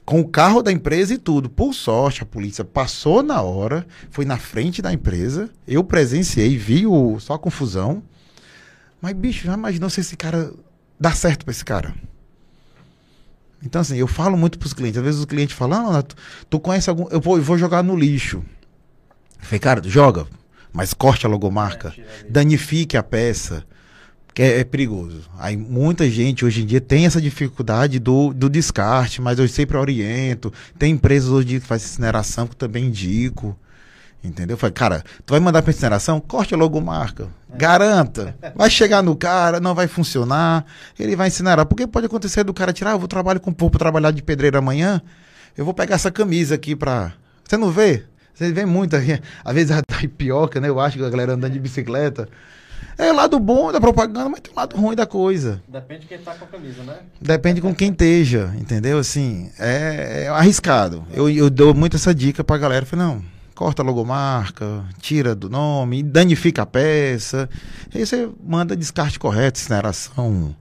com o carro da empresa e tudo. Por sorte, a polícia passou na hora, foi na frente da empresa, eu presenciei, vi o, só a confusão. Mas, bicho, já imaginou se esse cara dá certo para esse cara? Então, assim, eu falo muito pros clientes. Às vezes os clientes falam, ah, tu, tu conhece algum. Eu vou, eu vou jogar no lixo. Eu falei, cara, joga, mas corte a logomarca, é, danifique a peça que é, é, perigoso. Aí muita gente hoje em dia tem essa dificuldade do, do descarte, mas eu sempre oriento. Tem empresas hoje que fazem incineração que eu também indico. Entendeu? Falei, cara, tu vai mandar para incineração? Corte a logomarca. É. Garanta. Vai chegar no cara, não vai funcionar. Ele vai incinerar. Porque pode acontecer do cara tirar, ah, eu vou trabalhar com vou trabalhar de pedreiro amanhã. Eu vou pegar essa camisa aqui pra. Você não vê? Você vê muito aqui. Às vezes a tapioca, né? Eu acho que a galera andando de bicicleta. É o lado bom da propaganda, mas tem o lado ruim da coisa. Depende de quem tá com a camisa, né? Depende com quem esteja, entendeu? Assim, é, é arriscado. Eu, eu dou muito essa dica pra galera. Falei, não, corta a logomarca, tira do nome, danifica a peça. Aí você manda descarte correto, incineração.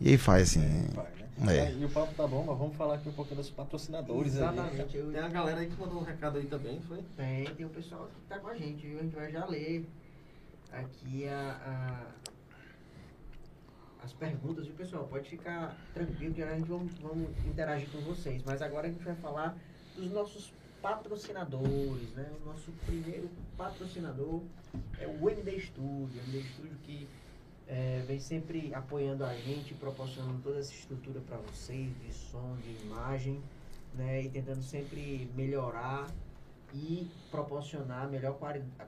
E aí faz assim. É, né? é. E o papo tá bom, mas vamos falar aqui um pouquinho dos patrocinadores Exatamente. aí. Tem a galera aí que mandou um recado aí também, foi? Tem, tem o pessoal que tá com a gente, viu? A gente vai já ler aqui a, a as perguntas, viu pessoal? Pode ficar tranquilo que a gente vamos, vamos interagir com vocês. Mas agora a gente vai falar dos nossos patrocinadores, né? O nosso primeiro patrocinador é o MD Studio. O MD Studio que é, vem sempre apoiando a gente, proporcionando toda essa estrutura para vocês, de som, de imagem, né? E tentando sempre melhorar e proporcionar melhor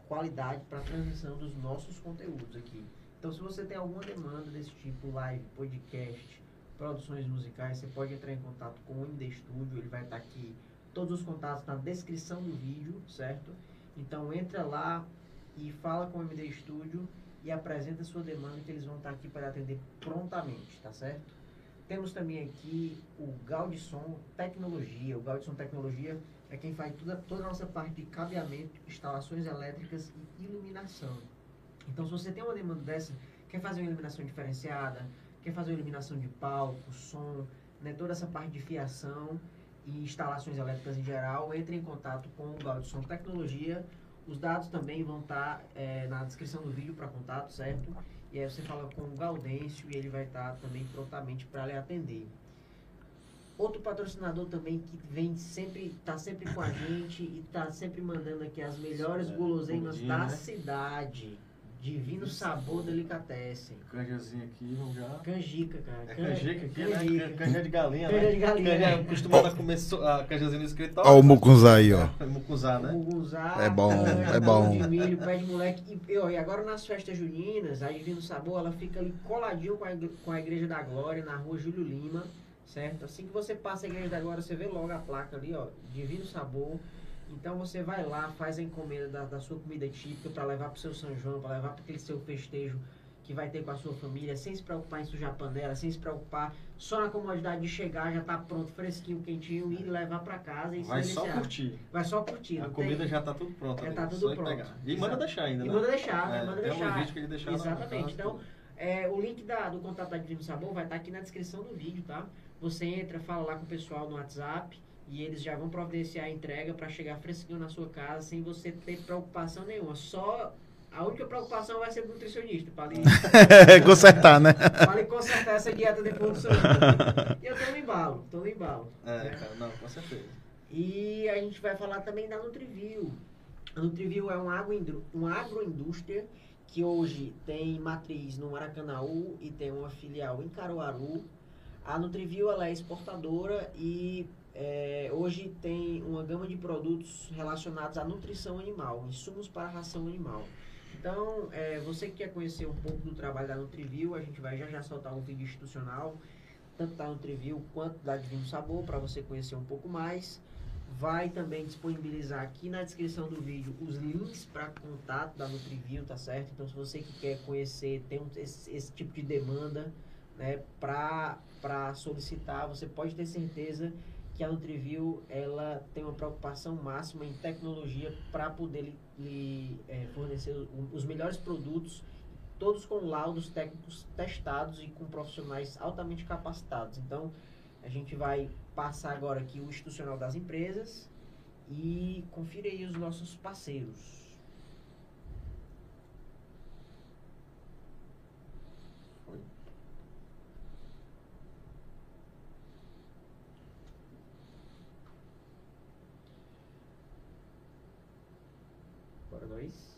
qualidade para a transmissão dos nossos conteúdos aqui. Então, se você tem alguma demanda desse tipo, live, podcast, produções musicais, você pode entrar em contato com o MD Studio, ele vai estar aqui, todos os contatos na descrição do vídeo, certo? Então, entra lá e fala com o MD Studio e apresenta sua demanda que eles vão estar aqui para atender prontamente, tá certo? Temos também aqui o Gaudisson Tecnologia. O Gaudisson Tecnologia é quem faz toda, toda a nossa parte de cabeamento, instalações elétricas e iluminação. Então, se você tem uma demanda dessa, quer fazer uma iluminação diferenciada, quer fazer uma iluminação de palco, som, né, toda essa parte de fiação e instalações elétricas em geral, entre em contato com o Gaudson Tecnologia. Os dados também vão estar é, na descrição do vídeo para contato, certo? E aí você fala com o Gaudêncio e ele vai estar também prontamente para lhe atender. Outro patrocinador também que vem sempre, tá sempre com a gente e tá sempre mandando aqui as melhores guloseimas da né? cidade. Divino sabor delicatessen. Canjazinho aqui, vamos já. Canjica, cara. É canjica aqui, canjica. né? Canja de galinha, Canja né? de galinha, Canja, né? comer so- a canjazinha no escritório. Ó o mucunzá aí, ó. É, mucunzá, né? Mugunzá, É bom, canja, é bom. De milho, pé de moleque. E, ó, e agora nas festas juninas, a Divino Sabor, ela fica ali coladinho com a, com a Igreja da Glória, na rua Júlio Lima, certo? Assim que você passa a Igreja da Glória, você vê logo a placa ali, ó, Divino Sabor. Então você vai lá, faz a encomenda da, da sua comida típica para levar pro seu São João, para levar para aquele seu festejo que vai ter com a sua família, sem se preocupar em sujar a panela, sem se preocupar só na comodidade de chegar, já tá pronto, fresquinho, quentinho e levar para casa e Vai só curtir. Vai só curtir. A comida tem- já tá tudo pronto. Já ali, tá tudo pronto. pegar. E manda Exato. deixar ainda, E né? manda deixar, É, manda deixar. um logística de deixar na- Exatamente. Então, é, o link da, do contato da Divino Sabor vai estar aqui na descrição do vídeo, tá? Você entra, fala lá com o pessoal no WhatsApp e eles já vão providenciar a entrega para chegar fresquinho na sua casa sem você ter preocupação nenhuma. Só a única preocupação vai ser do nutricionista, para lhe, Consertar, né? lhe consertar essa dieta depois do seu E eu tô no embalo, tô no embalo. É, cara, não, com certeza. E a gente vai falar também da Nutrivil. A Nutrivil é uma, agroindru- uma agroindústria que hoje tem matriz no Maracanaú e tem uma filial em Caruaru. A Nutrivil ela é exportadora e é, hoje tem uma gama de produtos relacionados à nutrição animal, insumos para ração animal. Então, é, você que quer conhecer um pouco do trabalho da Nutrivil, a gente vai já já soltar um vídeo institucional, tanto da Nutrivil quanto da Divino Sabor, para você conhecer um pouco mais. Vai também disponibilizar aqui na descrição do vídeo os links para contato da Nutrivil, tá certo? Então, se você que quer conhecer, tem um- esse, esse tipo de demanda, né, para solicitar, você pode ter certeza que a Nutrivil ela tem uma preocupação máxima em tecnologia para poder lhe, lhe, eh, fornecer os melhores produtos, todos com laudos técnicos testados e com profissionais altamente capacitados. Então, a gente vai passar agora aqui o institucional das empresas e confira aí os nossos parceiros. Bora dois.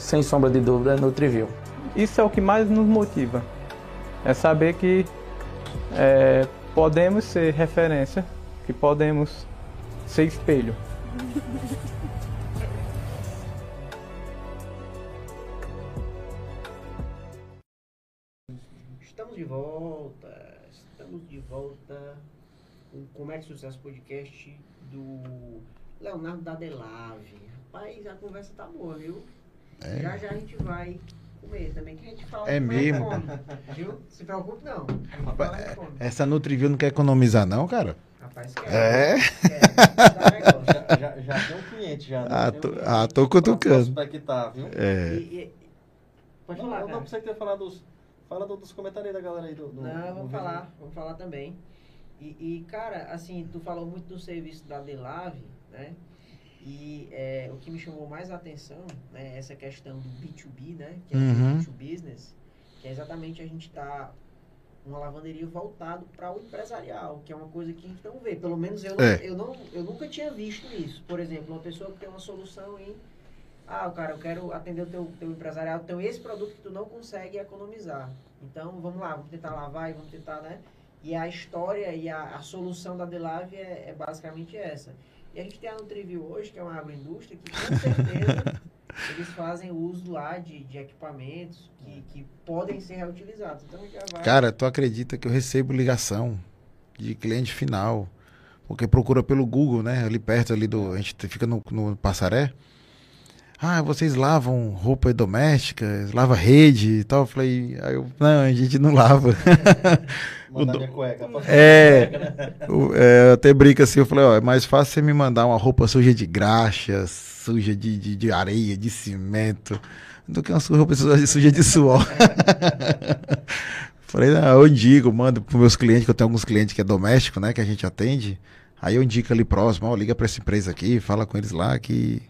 sem sombra de dúvida, é Nutrivil. Isso é o que mais nos motiva. É saber que é, podemos ser referência, que podemos ser espelho. Estamos de volta. Estamos de volta com o Comércio Sucesso Podcast do Leonardo da Delave. Rapaz, a conversa tá boa, viu? Já já a gente vai comer também, que a gente fala É com mesmo? fome, viu? Se preocupe não. Com fome. Essa Nutrivil não quer economizar, não, cara? Rapaz, rapaz. É? já, já, já tem um cliente já. Né? Ah, tô, ah, tô cutucando. Tá, viu? É. E, e... Pode falar, não, cara. não precisa ter falado dos... Fala dos comentários da galera aí do. do não, vamos do falar, vídeo. vamos falar também. E, e, cara, assim, tu falou muito do serviço da Delave, né? E é, o que me chamou mais a atenção, né, essa questão do B2B, né? Que é Uhum. o B2 Business, que é exatamente a gente tá uma lavanderia voltado para o empresarial, que é uma coisa que a gente não vê. Pelo menos eu, não, É. eu, não, eu nunca tinha visto isso. Por exemplo, uma pessoa que tem uma solução em ah, cara, eu quero atender o teu, teu empresarial, então esse produto que tu não consegue economizar. Então, vamos lá, vamos tentar lavar e vamos tentar, né? E a história e a, a solução da Delave é, é basicamente essa. E a gente tem a Nutriview hoje, que é uma agroindústria, que com certeza eles fazem uso lá de, de equipamentos que, que podem ser reutilizados. Então já vai. Cara, tu acredita que eu recebo ligação de cliente final? Porque procura pelo Google, né? Ali perto ali do. A gente fica no, no Passaré. Ah, vocês lavam roupa doméstica, lava rede e tal. Eu falei, aí eu, não, a gente não lava. Mandar do- minha cueca. É, o- é, eu até brinco assim, eu falei, ó, é mais fácil você me mandar uma roupa suja de graxa, suja de, de, de areia, de cimento, do que uma roupa suja suja de suor. falei, não, eu indico, mando pros meus clientes, que eu tenho alguns clientes que é doméstico, né, que a gente atende, aí eu indico ali próximo, ó, liga pra essa empresa aqui, fala com eles lá que...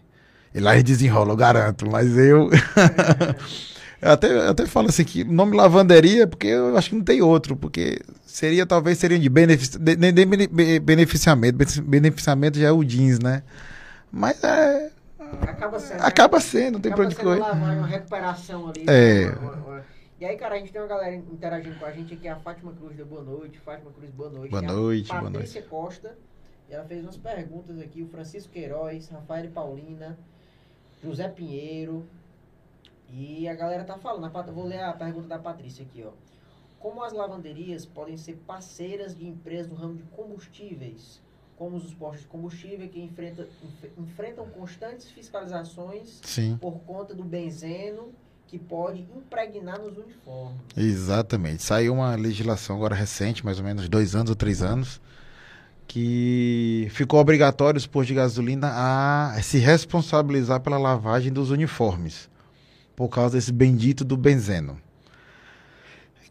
E lá eles desenrolam, eu garanto, mas eu... Eu até, eu até falo assim que nome lavanderia, porque eu acho que não tem outro, porque seria, talvez, seria de, benefici de, de- de bene- be- beneficiamento. Bene- Beneficiamento já é o jeans, né? Mas é. Acaba sendo. Acaba sendo, não tem pra Acaba onde sendo correr. uma lavagem, uma recuperação ali. É. uma- uma- uma- E aí, cara, a gente tem uma galera interagindo com a gente aqui, a Fátima Cruz da Boa Noite. Fátima Cruz, boa noite. Boa noite, boa Patrícia Costa. E ela fez umas perguntas aqui. O Francisco Queiroz, Rafael Paulina, José Pinheiro. E a galera tá falando. Vou ler a pergunta da Patrícia aqui, ó. Como as lavanderias podem ser parceiras de empresas no ramo de combustíveis, como os postos de combustível que enfrenta, enf- enfrentam constantes fiscalizações Sim, por conta do benzeno que pode impregnar nos uniformes. exatamente. Saiu uma legislação agora recente, mais ou menos dois anos ou três anos, que ficou obrigatório os postos de gasolina a se responsabilizar pela lavagem dos uniformes, por causa desse bendito do benzeno.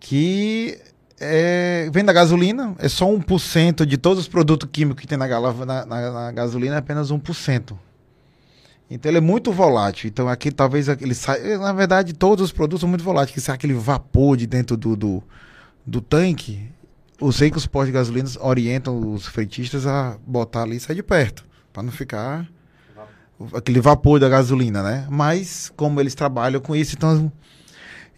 Que é, vem da gasolina, é só 1% de todos os produtos químicos que tem na, na- na- na gasolina, é apenas 1%. Então ele é muito volátil. Então aqui talvez ele sai. Na verdade, todos os produtos são muito voláteis, que sai aquele vapor de dentro do, do, do tanque. Eu sei que os postos de gasolina orientam os freitistas a botar ali e sair de perto. para não ficar aquele vapor da gasolina, né? Mas como eles trabalham com isso, então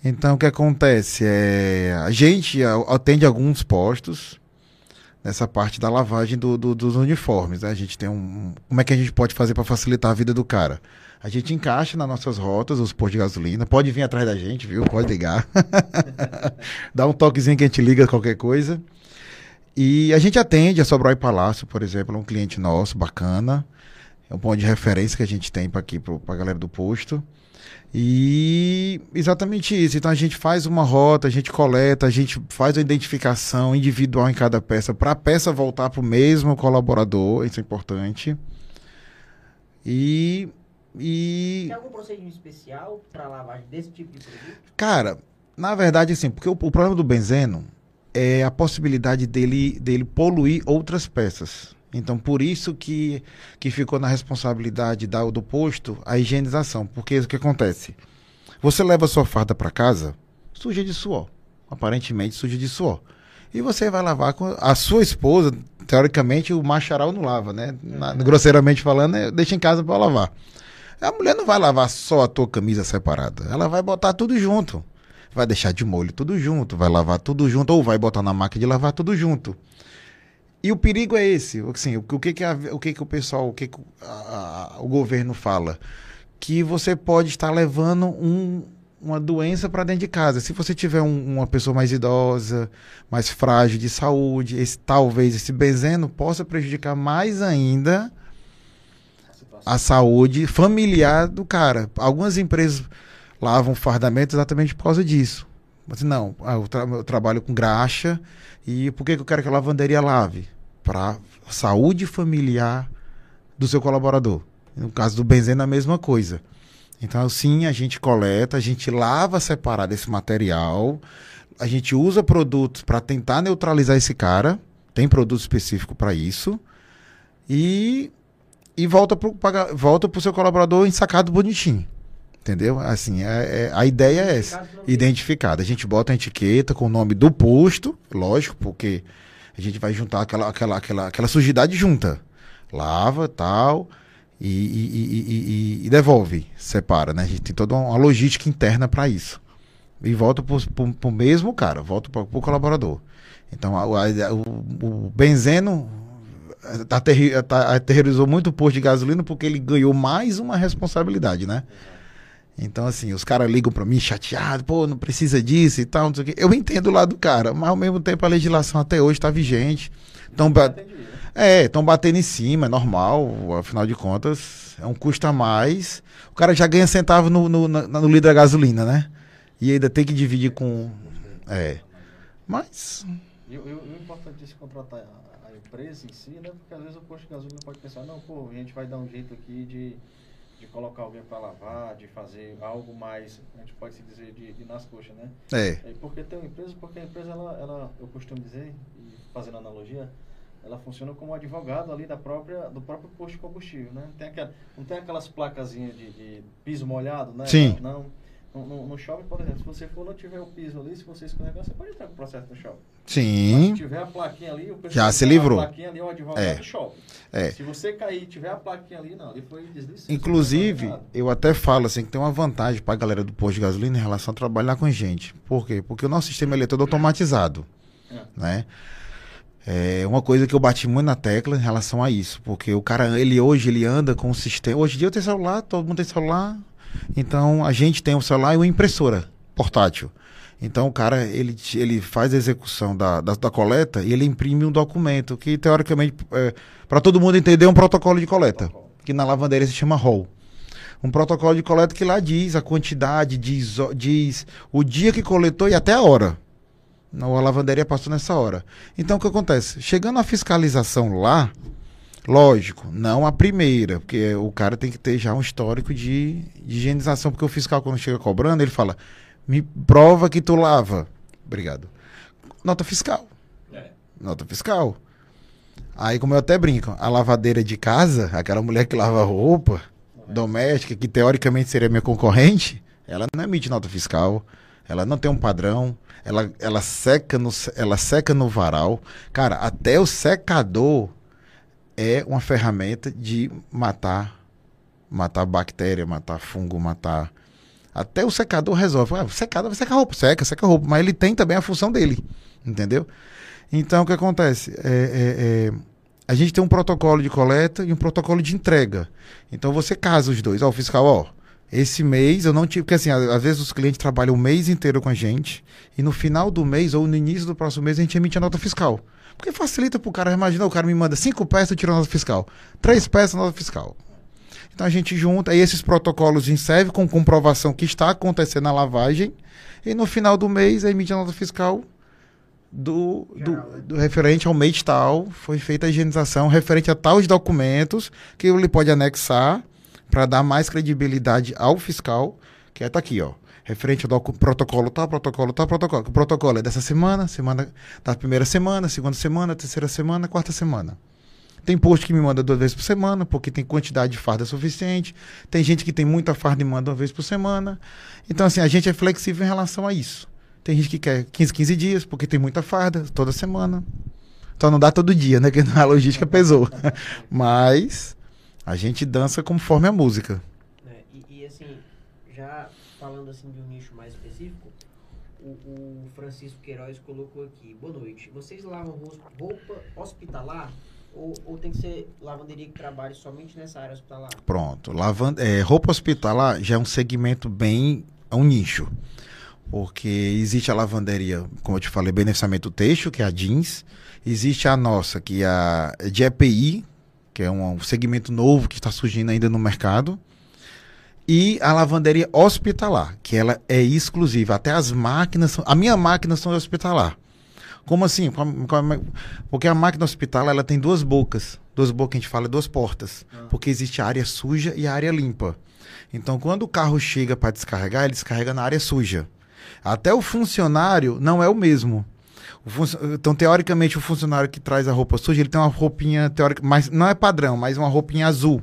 então o que acontece é a gente atende alguns postos nessa parte da lavagem do- do- dos uniformes. Né? A gente tem um como é que a gente pode fazer para facilitar a vida do cara? A gente encaixa nas nossas rotas os postos de gasolina. Pode vir atrás da gente, viu? Pode ligar. Dá um toquezinho que a gente liga qualquer coisa. E a gente atende a Sobral e Palácio, por exemplo, um cliente nosso, bacana. É um ponto de referência que a gente tem para aqui, para a galera do posto. E exatamente isso. Então a gente faz uma rota, a gente coleta, a gente faz a identificação individual em cada peça, para a peça voltar para o mesmo colaborador, isso é importante. E, e Tem algum procedimento especial para lavagem desse tipo de produto? Cara, na verdade, assim, porque o, o problema do benzeno é a possibilidade dele, dele poluir outras peças. Então, por isso que, que ficou na responsabilidade da, do posto a higienização. Porque o que acontece? Você leva a sua farda para casa suja de suor. Aparentemente suja de suor. E você vai lavar com a sua esposa, teoricamente o macharal não lava, né? Na- grosseiramente falando, é, deixa em casa para lavar. A mulher não vai lavar só a tua camisa separada. Ela vai botar tudo junto. Vai deixar de molho tudo junto, vai lavar tudo junto, ou vai botar na máquina de lavar tudo junto. E o perigo é esse. Assim, o, que- que, a- o, que, que o pessoal, o que, que o- a- a- o governo fala? Que você pode estar levando um- uma doença para dentro de casa. Se você tiver um- uma pessoa mais idosa, mais frágil de saúde, esse, talvez esse benzeno possa prejudicar mais ainda a saúde familiar do cara. Algumas empresas lavam fardamento exatamente por causa disso. Mas não, ah, eu, tra- eu trabalho com graxa e por que, que eu quero que a lavanderia lave? para saúde familiar do seu colaborador. No caso do benzeno, a mesma coisa. Então, sim, a gente coleta, a gente lava separado esse material, a gente usa produtos para tentar neutralizar esse cara, tem produto específico para isso, e, e volta para volta o seu colaborador ensacado bonitinho. Entendeu? Assim, é, é, a ideia é essa. Identificada. A gente bota a etiqueta com o nome do posto, lógico, porque a gente vai juntar aquela, aquela, aquela, aquela sujidade junta. Lava, tal, e, e, e, e, devolve, separa, né? A gente tem toda uma logística interna para isso. E volta para o mesmo cara, volta para o colaborador. Então, a, a, o, o benzeno aterrorizou muito o posto de gasolina porque ele ganhou mais uma responsabilidade, né? Então, assim, os caras ligam para mim chateado, pô, não precisa disso e tal, não sei o quê. Eu entendo o lado do cara, mas ao mesmo tempo a legislação até hoje está vigente. Então, é, estão batendo em cima, é normal, afinal de contas, é um custo a mais. O cara já ganha centavo no, no, no, no litro da gasolina, né? E ainda tem que dividir com. É. Mas. E o importante é se contratar empresa em si, né? Porque às vezes o posto de gasolina pode pensar, não, pô, a gente vai dar um jeito aqui de de colocar alguém para lavar, de fazer algo mais, a gente pode se dizer, de, de nas coxas, né? É. é. Porque tem uma empresa, porque a empresa, ela, ela, eu costumo dizer, e fazendo analogia, ela funciona como advogado ali da própria, do próprio posto de combustível, né? Não tem, aquela, não tem aquelas placazinhas de, de piso molhado, né? Sim. Não, no, no, shopping, por exemplo, se você for não tiver o piso ali, se você escorregar, você pode entrar com o processo no shopping. Sim. Mas se tiver a plaquinha ali, já se livrou. A plaquinha ali é o advogado é. shopping. É. Se você cair e tiver a plaquinha ali, não, ali foi. Inclusive, eu até falo assim que tem uma vantagem para a galera do posto de gasolina em relação a trabalhar com gente. Por quê? Porque o nosso sistema ele é todo automatizado, é. né? É uma coisa que eu bati muito na tecla em relação a isso, porque o cara, ele hoje, ele anda com o sistema. Hoje em dia eu tenho celular, todo mundo tem celular, então a gente tem um celular e uma impressora portátil. Então o cara ele, ele faz a execução da, da, da coleta e ele imprime um documento que teoricamente é, para todo mundo entender é um protocolo de coleta que na lavanderia se chama ROL. Um protocolo de coleta que lá diz a quantidade, diz, diz o dia que coletou e até a hora. A lavanderia passou nessa hora. Então o que acontece? Chegando a fiscalização lá, Lógico, não a primeira, porque o cara tem que ter já um histórico de, de higienização, porque o fiscal, quando chega cobrando, ele fala: me prova que tu lava. Obrigado. Nota fiscal. É. Nota fiscal. Aí, como eu até brinco, a lavadeira de casa, aquela mulher que lava roupa é. doméstica, que teoricamente seria minha concorrente, ela não emite nota fiscal, ela não tem um padrão, ela, ela, seca, no, ela seca no varal. Cara, até o secador é uma ferramenta de matar matar bactéria, matar fungo, matar até o secador resolve. Ah, secador vai secar roupa, seca, seca roupa, mas ele tem também a função dele, entendeu? Então o que acontece? É, é, é, a gente tem um protocolo de coleta e um protocolo de entrega. Então você casa os dois. Ó, o fiscal, ó, esse mês eu não tive. Porque assim, às vezes os clientes trabalham o mês inteiro com a gente e no final do mês ou no início do próximo mês a gente emite a nota fiscal. Porque facilita pro cara. Imagina, o cara me manda cinco peças, eu tiro a nota fiscal. Três peças, nota fiscal. Então a gente junta, e esses protocolos servem com comprovação que está acontecendo a lavagem, e no final do mês emite a nota fiscal do, do, do, referente ao mês tal, foi feita a higienização referente a tais documentos que ele pode anexar para dar mais credibilidade ao fiscal, que é tá aqui, ó referente ao protocolo tal, protocolo tal, protocolo. O protocolo é dessa semana, semana da primeira semana, segunda semana, terceira semana, quarta semana. Tem posto que me manda duas vezes por semana, porque tem quantidade de farda suficiente. Tem gente que tem muita farda e manda uma vez por semana. Então, assim, a gente é flexível em relação a isso. Tem gente que quer 15, 15 dias, porque tem muita farda toda semana. Então não dá todo dia, né? Que a logística pesou. Mas a gente dança conforme a música. É, e, e assim, já falando assim de um nicho mais específico, o, o, Francisco Queiroz colocou aqui, boa noite, vocês lavam roupa hospitalar ou, tem que ser lavanderia que trabalhe somente nessa área hospitalar? Pronto, lavand é, roupa hospitalar já é um segmento bem, é um nicho, porque existe a lavanderia, como eu te falei, beneficiamento texto, que é a jeans, existe a nossa, que é a de EPI, que é um, um segmento novo que está surgindo ainda no mercado, e a lavanderia hospitalar, que ela é exclusiva. Até as máquinas, a minha máquina são hospitalar. Como assim? Porque a máquina hospitalar ela tem duas bocas. Duas bocas, a gente fala, duas portas. Ah. Porque existe a área suja e a área limpa. Então, quando o carro chega para descarregar, ele descarrega na área suja. Até o funcionário não é o mesmo. Então, teoricamente, o funcionário que traz a roupa suja, ele tem uma roupinha teórica, mas não é padrão, mas uma roupinha azul.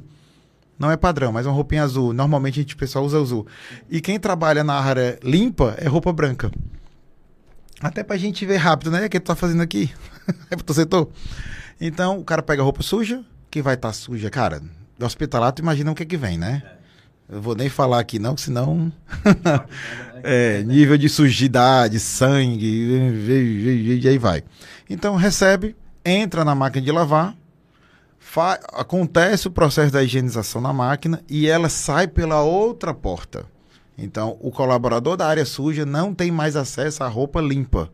Não é padrão, mas uma roupinha azul. Normalmente a gente, o pessoal usa azul. E quem trabalha na área limpa é roupa branca. Até pra gente ver rápido, né? O que tu tá fazendo aqui? é pro setor. Então, o cara pega a roupa suja, que vai estar tá suja. Cara, do hospitalar, tu imagina o que que vem, né? Eu vou nem falar aqui não, senão... é, nível de sujidade, sangue, e aí vai. Então, recebe, entra na máquina de lavar, acontece o processo da higienização na máquina e ela sai pela outra porta. Então, o colaborador da área suja não tem mais acesso à roupa limpa.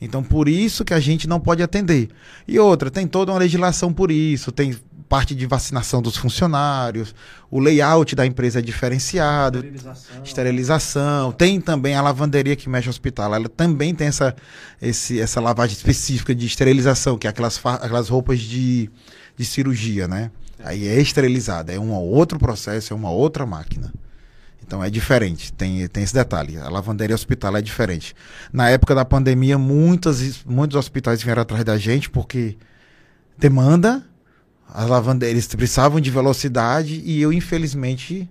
Então, por isso que a gente não pode atender. E outra, tem toda uma legislação por isso, tem parte de vacinação dos funcionários, o layout da empresa é diferenciado, esterilização, esterilização tem também a lavanderia que mexe no hospital, ela também tem essa, esse, essa lavagem específica de esterilização, que é aquelas, aquelas roupas de de cirurgia, né? Aí é esterilizada, é um outro processo, é uma outra máquina. Então é diferente, tem, tem esse detalhe. A lavanderia hospitalar é diferente. Na época da pandemia, muitas, muitos hospitais vieram atrás da gente porque demanda, as lavanderias precisavam de velocidade e eu, infelizmente,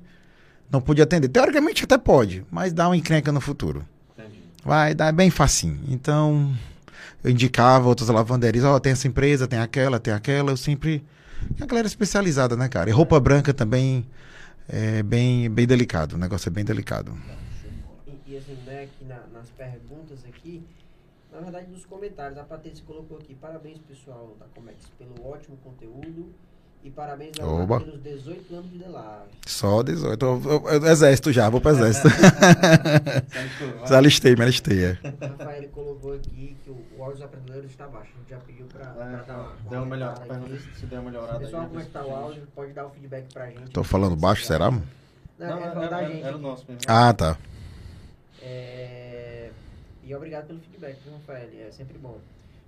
não pude atender. Teoricamente até pode, mas dá uma encrenca no futuro. Entendi. Vai dar bem facinho. Então, eu indicava outras lavanderias, ó, oh, tem essa empresa, tem aquela, tem aquela, eu sempre. A galera especializada, né, cara? E roupa branca também é bem, bem delicado, o negócio é bem delicado. E, e assim, né, aqui na, nas perguntas aqui, na verdade nos comentários, a Patrícia colocou aqui, parabéns pessoal da Comex pelo ótimo conteúdo. E parabéns ao pelos 18 anos de Delave. Só 18. Eu, eu, eu, exército já, vou para exército. já alistei, me alistei. É. Rafael colocou aqui que o, o áudio dos aprendedores está baixo. A gente já pediu para é, dar uma, deu uma melhor, se deu uma melhorada. Pessoal, como é que está o áudio? Pode dar o feedback para a gente. Estou falando baixo, será? Não, não é, era, era, gente era o nosso mesmo. Ah, tá. É... E obrigado pelo feedback, Rafael? É sempre bom.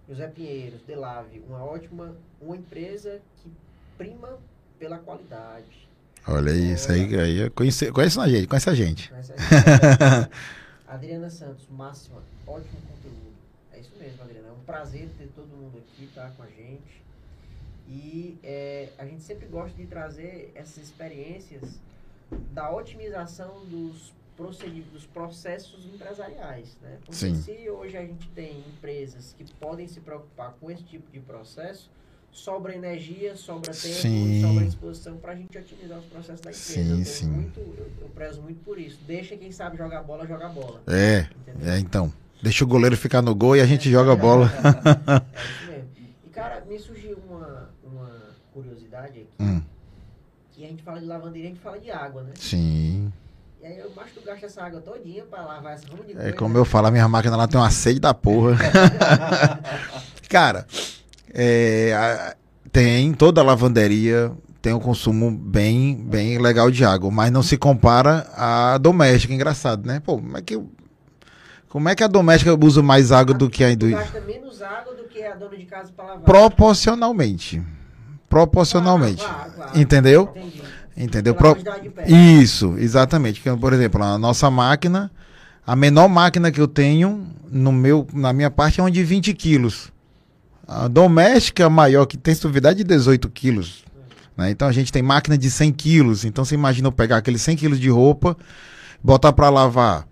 José Pinheiros, Delave, uma ótima, uma empresa que prima pela qualidade. Olha aí, isso aí, aí conhece, conhece a gente, conhece a gente. Conhece a gente. Adriana Santos, máxima, ótimo conteúdo. É isso mesmo, Adriana. É um prazer ter todo mundo aqui, tá, com a gente. E é, a gente sempre gosta de trazer essas experiências da otimização dos procedimentos, dos processos empresariais, né? Porque Sim. se hoje a gente tem empresas que podem se preocupar com esse tipo de processo, sobra energia, sobra tempo, sim. sobra disposição para a gente otimizar os processos da empresa. Sim, eu, sim. Muito, eu, eu, prezo muito por isso. Deixa quem sabe jogar bola, jogar bola. É, entendeu? é então. Deixa o goleiro ficar no gol e a gente é, joga a bola. É isso mesmo. E, cara, me surgiu uma, uma curiosidade aqui. Hum. Que a gente fala de lavanderia, a gente fala de água, né? Sim. E aí eu acho que tu gasta essa água todinha para lavar essa ruma de É como né? eu falo, a minha máquina lá tem uma sede da porra. cara, é, tem, toda lavanderia tem um consumo bem, bem legal de água, mas não se compara à doméstica, engraçado, né? Pô, como é que, como é que a doméstica usa mais água do que a indústria? Gasta menos água do que a dona de casa para lavar. Proporcionalmente. Proporcionalmente. Claro, claro, claro. Entendeu? Entendi. Entendeu? Pro... Isso, exatamente. Por exemplo, a nossa máquina, a menor máquina que eu tenho no meu, na minha parte é uma de 20 quilos. A doméstica maior, que tem suavidade de 18 quilos. Né? Então a gente tem máquina de 100 quilos. Então você imagina eu pegar aqueles 100 quilos de roupa, botar para lavar.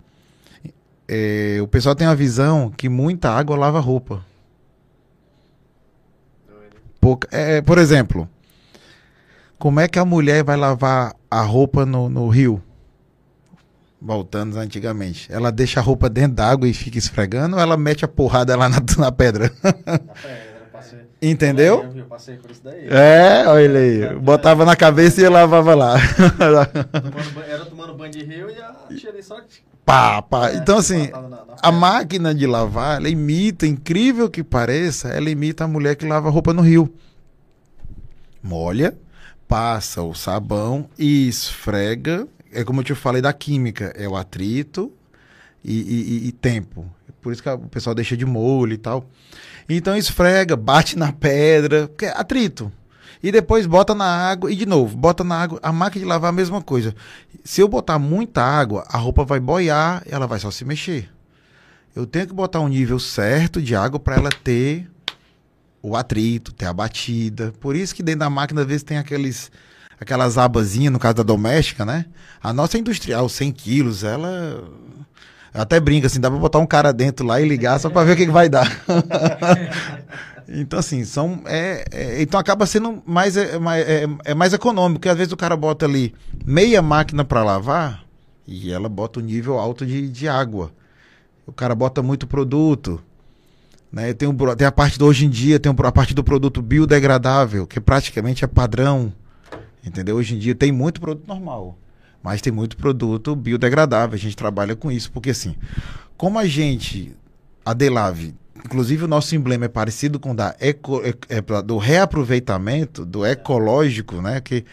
É, o pessoal tem a visão que muita água lava roupa. Pouca, é, por exemplo, como é que a mulher vai lavar a roupa no, no rio? Voltando antigamente. Ela deixa a roupa dentro d'água e fica esfregando ou ela mete a porrada lá na, na pedra? Na pedra, passei. Entendeu? Eu passei por isso daí. É, olha aí. Botava na cabeça e lavava lá. era tomando banho de rio e a tirei só. Pá, pá. É, então, assim, a máquina de lavar, ela imita, incrível que pareça, ela imita a mulher que lava roupa no rio. Molha, passa o sabão e esfrega é como eu te falei da química, é o atrito e, e, e tempo. Por isso que o pessoal deixa de molho e tal. Então esfrega, bate na pedra, porque é atrito. E depois bota na água e de novo, bota na água. A máquina de lavar a mesma coisa. Se eu botar muita água, a roupa vai boiar e ela vai só se mexer. Eu tenho que botar um nível certo de água para ela ter o atrito, ter a batida. Por isso que dentro da máquina às vezes tem aqueles aquelas abazinhas, no caso da doméstica, né? A nossa industrial, 100 quilos, ela até brinca assim, dá pra botar um cara dentro lá e ligar só pra ver o que, que vai dar. então, assim, são. É, é, então acaba sendo mais, é, é, é, mais econômico, porque às vezes o cara bota ali meia máquina para lavar e ela bota um nível alto de, de água. O cara bota muito produto. Né? Tem, um, tem a parte do hoje em dia, tem um, a parte do produto biodegradável, que praticamente é padrão. Entendeu? Hoje em dia tem muito produto normal. Mas tem muito produto biodegradável. A gente trabalha com isso, porque assim, como a gente, a Delave, inclusive o nosso emblema é parecido com o da eco, é, é, do reaproveitamento, do ecológico, né? Que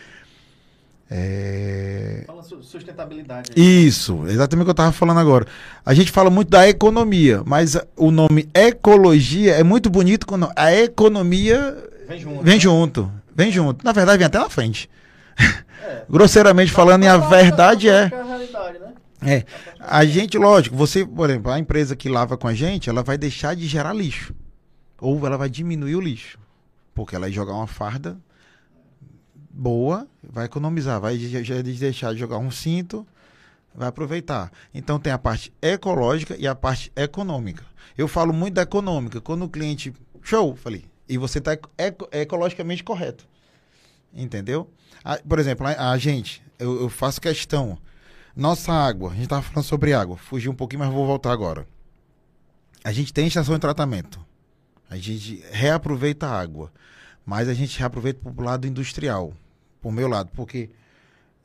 é... Fala sustentabilidade. Aí. Isso, exatamente o que eu estava falando agora. A gente fala muito da economia, mas o nome ecologia é muito bonito quando a economia vem junto. Vem né? junto, vem junto. Na verdade, vem até na frente. É. Grosseiramente falando, e a verdade é. É, é. A gente, lógico, você, por exemplo, a empresa que lava com a gente, ela vai deixar de gerar lixo. Ou ela vai diminuir o lixo. Porque ela vai jogar uma farda boa, vai economizar, vai deixar de jogar um cinto, vai aproveitar. Então tem a parte ecológica e a parte econômica. Eu falo muito da econômica. Quando o cliente. Show, falei. E você está eco, ecologicamente correto. Entendeu? A, por exemplo, a, a gente, eu, eu, faço questão. Nossa água, a gente estava falando sobre água. Fugi um pouquinho, mas vou voltar agora. A gente tem estação de tratamento. A gente reaproveita a água. Mas a gente reaproveita para o lado industrial. Por meu lado. Porque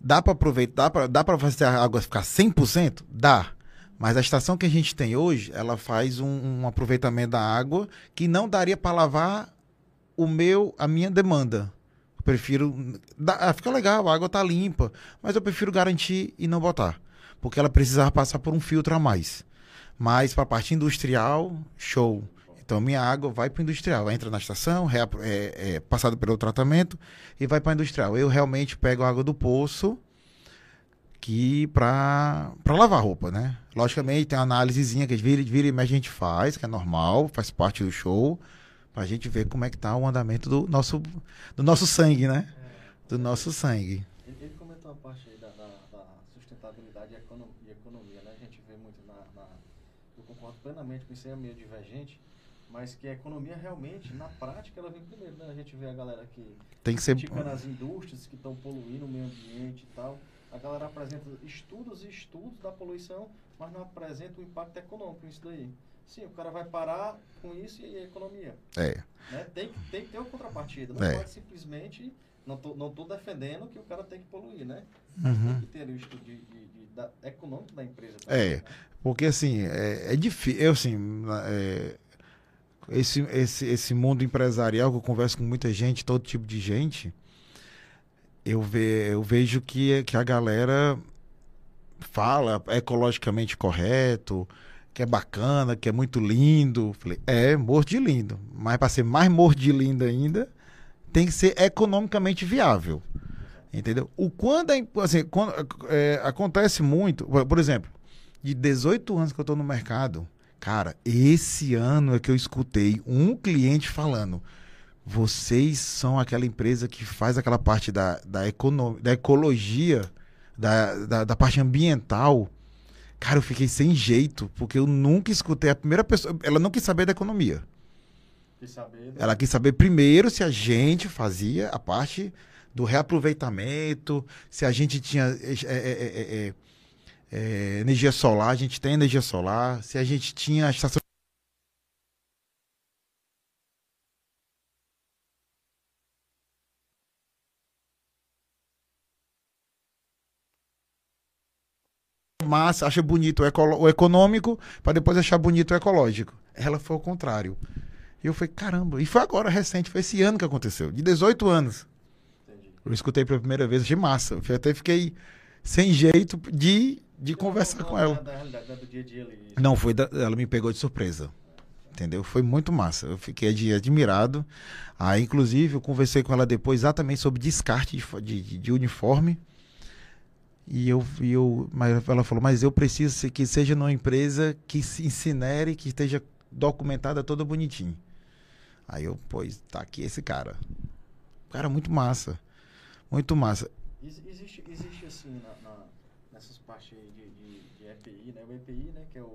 dá para aproveitar, dá para fazer a água ficar 100%? Dá. Mas a estação que a gente tem hoje, ela faz um, um aproveitamento da água que não daria para lavar o meu, a minha demanda prefiro. Ah, fica legal, a água tá limpa. Mas eu prefiro garantir e não botar. Porque ela precisava passar por um filtro a mais. Mas para a parte industrial, show. Então minha água vai para o industrial. Entra na estação, é, é, é passado pelo tratamento e vai para industrial. Eu realmente pego a água do poço que para lavar roupa, né? Logicamente tem uma análisezinha que vira, vira e a gente faz, que é normal, faz parte do show para a gente ver como é que tá o andamento do nosso, do nosso sangue, né? É. Do nosso sangue. Ele, ele, comentou uma parte aí da, da, da sustentabilidade e economia, e economia, né? A gente vê muito na, na, Eu concordo plenamente com isso aí, é meio divergente, mas que a economia realmente, na prática, ela vem primeiro, né? A gente vê a galera que... Tem que ser... nas indústrias que estão poluindo o meio ambiente e tal. A galera apresenta estudos e estudos da poluição, mas não apresenta o impacto econômico nisso daí. Sim, o cara vai parar com isso e a economia. É. Né? Tem, tem que ter uma contrapartida. Não é. pode simplesmente. Não tô, não tô defendendo que o cara tem que poluir, né? Uhum. Tem que ter o estudo de, de, de, da, econômico da empresa. Também, é. Né? Porque assim, é, é difícil. Eu, assim. É, esse, esse, esse mundo empresarial que eu converso com muita gente, todo tipo de gente, eu, ve, eu vejo que, que a galera fala ecologicamente correto, que é bacana, que é muito lindo. Falei, é, morto de lindo. Mas para ser mais morto de lindo ainda, tem que ser economicamente viável. Entendeu? O quando, é, assim, quando é, acontece muito, por exemplo, de 18 anos que eu estou no mercado, cara, esse ano é que eu escutei um cliente falando: vocês são aquela empresa que faz aquela parte da, da, econo, da ecologia, da, da, da parte ambiental Cara, eu fiquei sem jeito, porque eu nunca escutei a primeira pessoa. Ela não quis saber da economia. Quis saber, Ela quis saber primeiro se a gente fazia a parte do reaproveitamento, se a gente tinha é, é, é, energia solar, a gente tem energia solar, se a gente tinha a estação massa, acha bonito o, o econômico, para depois achar bonito o ecológico. Ela foi o contrário. E eu falei, caramba. E foi agora, recente, foi esse ano que aconteceu, de 18 anos. Entendi. Eu escutei pela primeira vez, achei massa. Eu até fiquei sem jeito de, de conversar com ela. Da, da, da, do dia a dia ali. Não, foi da- ela me pegou de surpresa. Entendeu? Foi muito massa. Eu fiquei admirado. Aí, inclusive, eu conversei com ela depois exatamente sobre descarte de, de- de uniforme. E eu, e eu, mas ela falou, mas eu preciso que seja numa empresa que se incinere, que esteja documentada toda bonitinho. Aí eu, pois, tá aqui esse cara. Cara, muito massa. Muito massa. Ex- Existe, existe assim, na, na- nessas partes aí de, de, de EPI, né? O EPI, né? Que é o...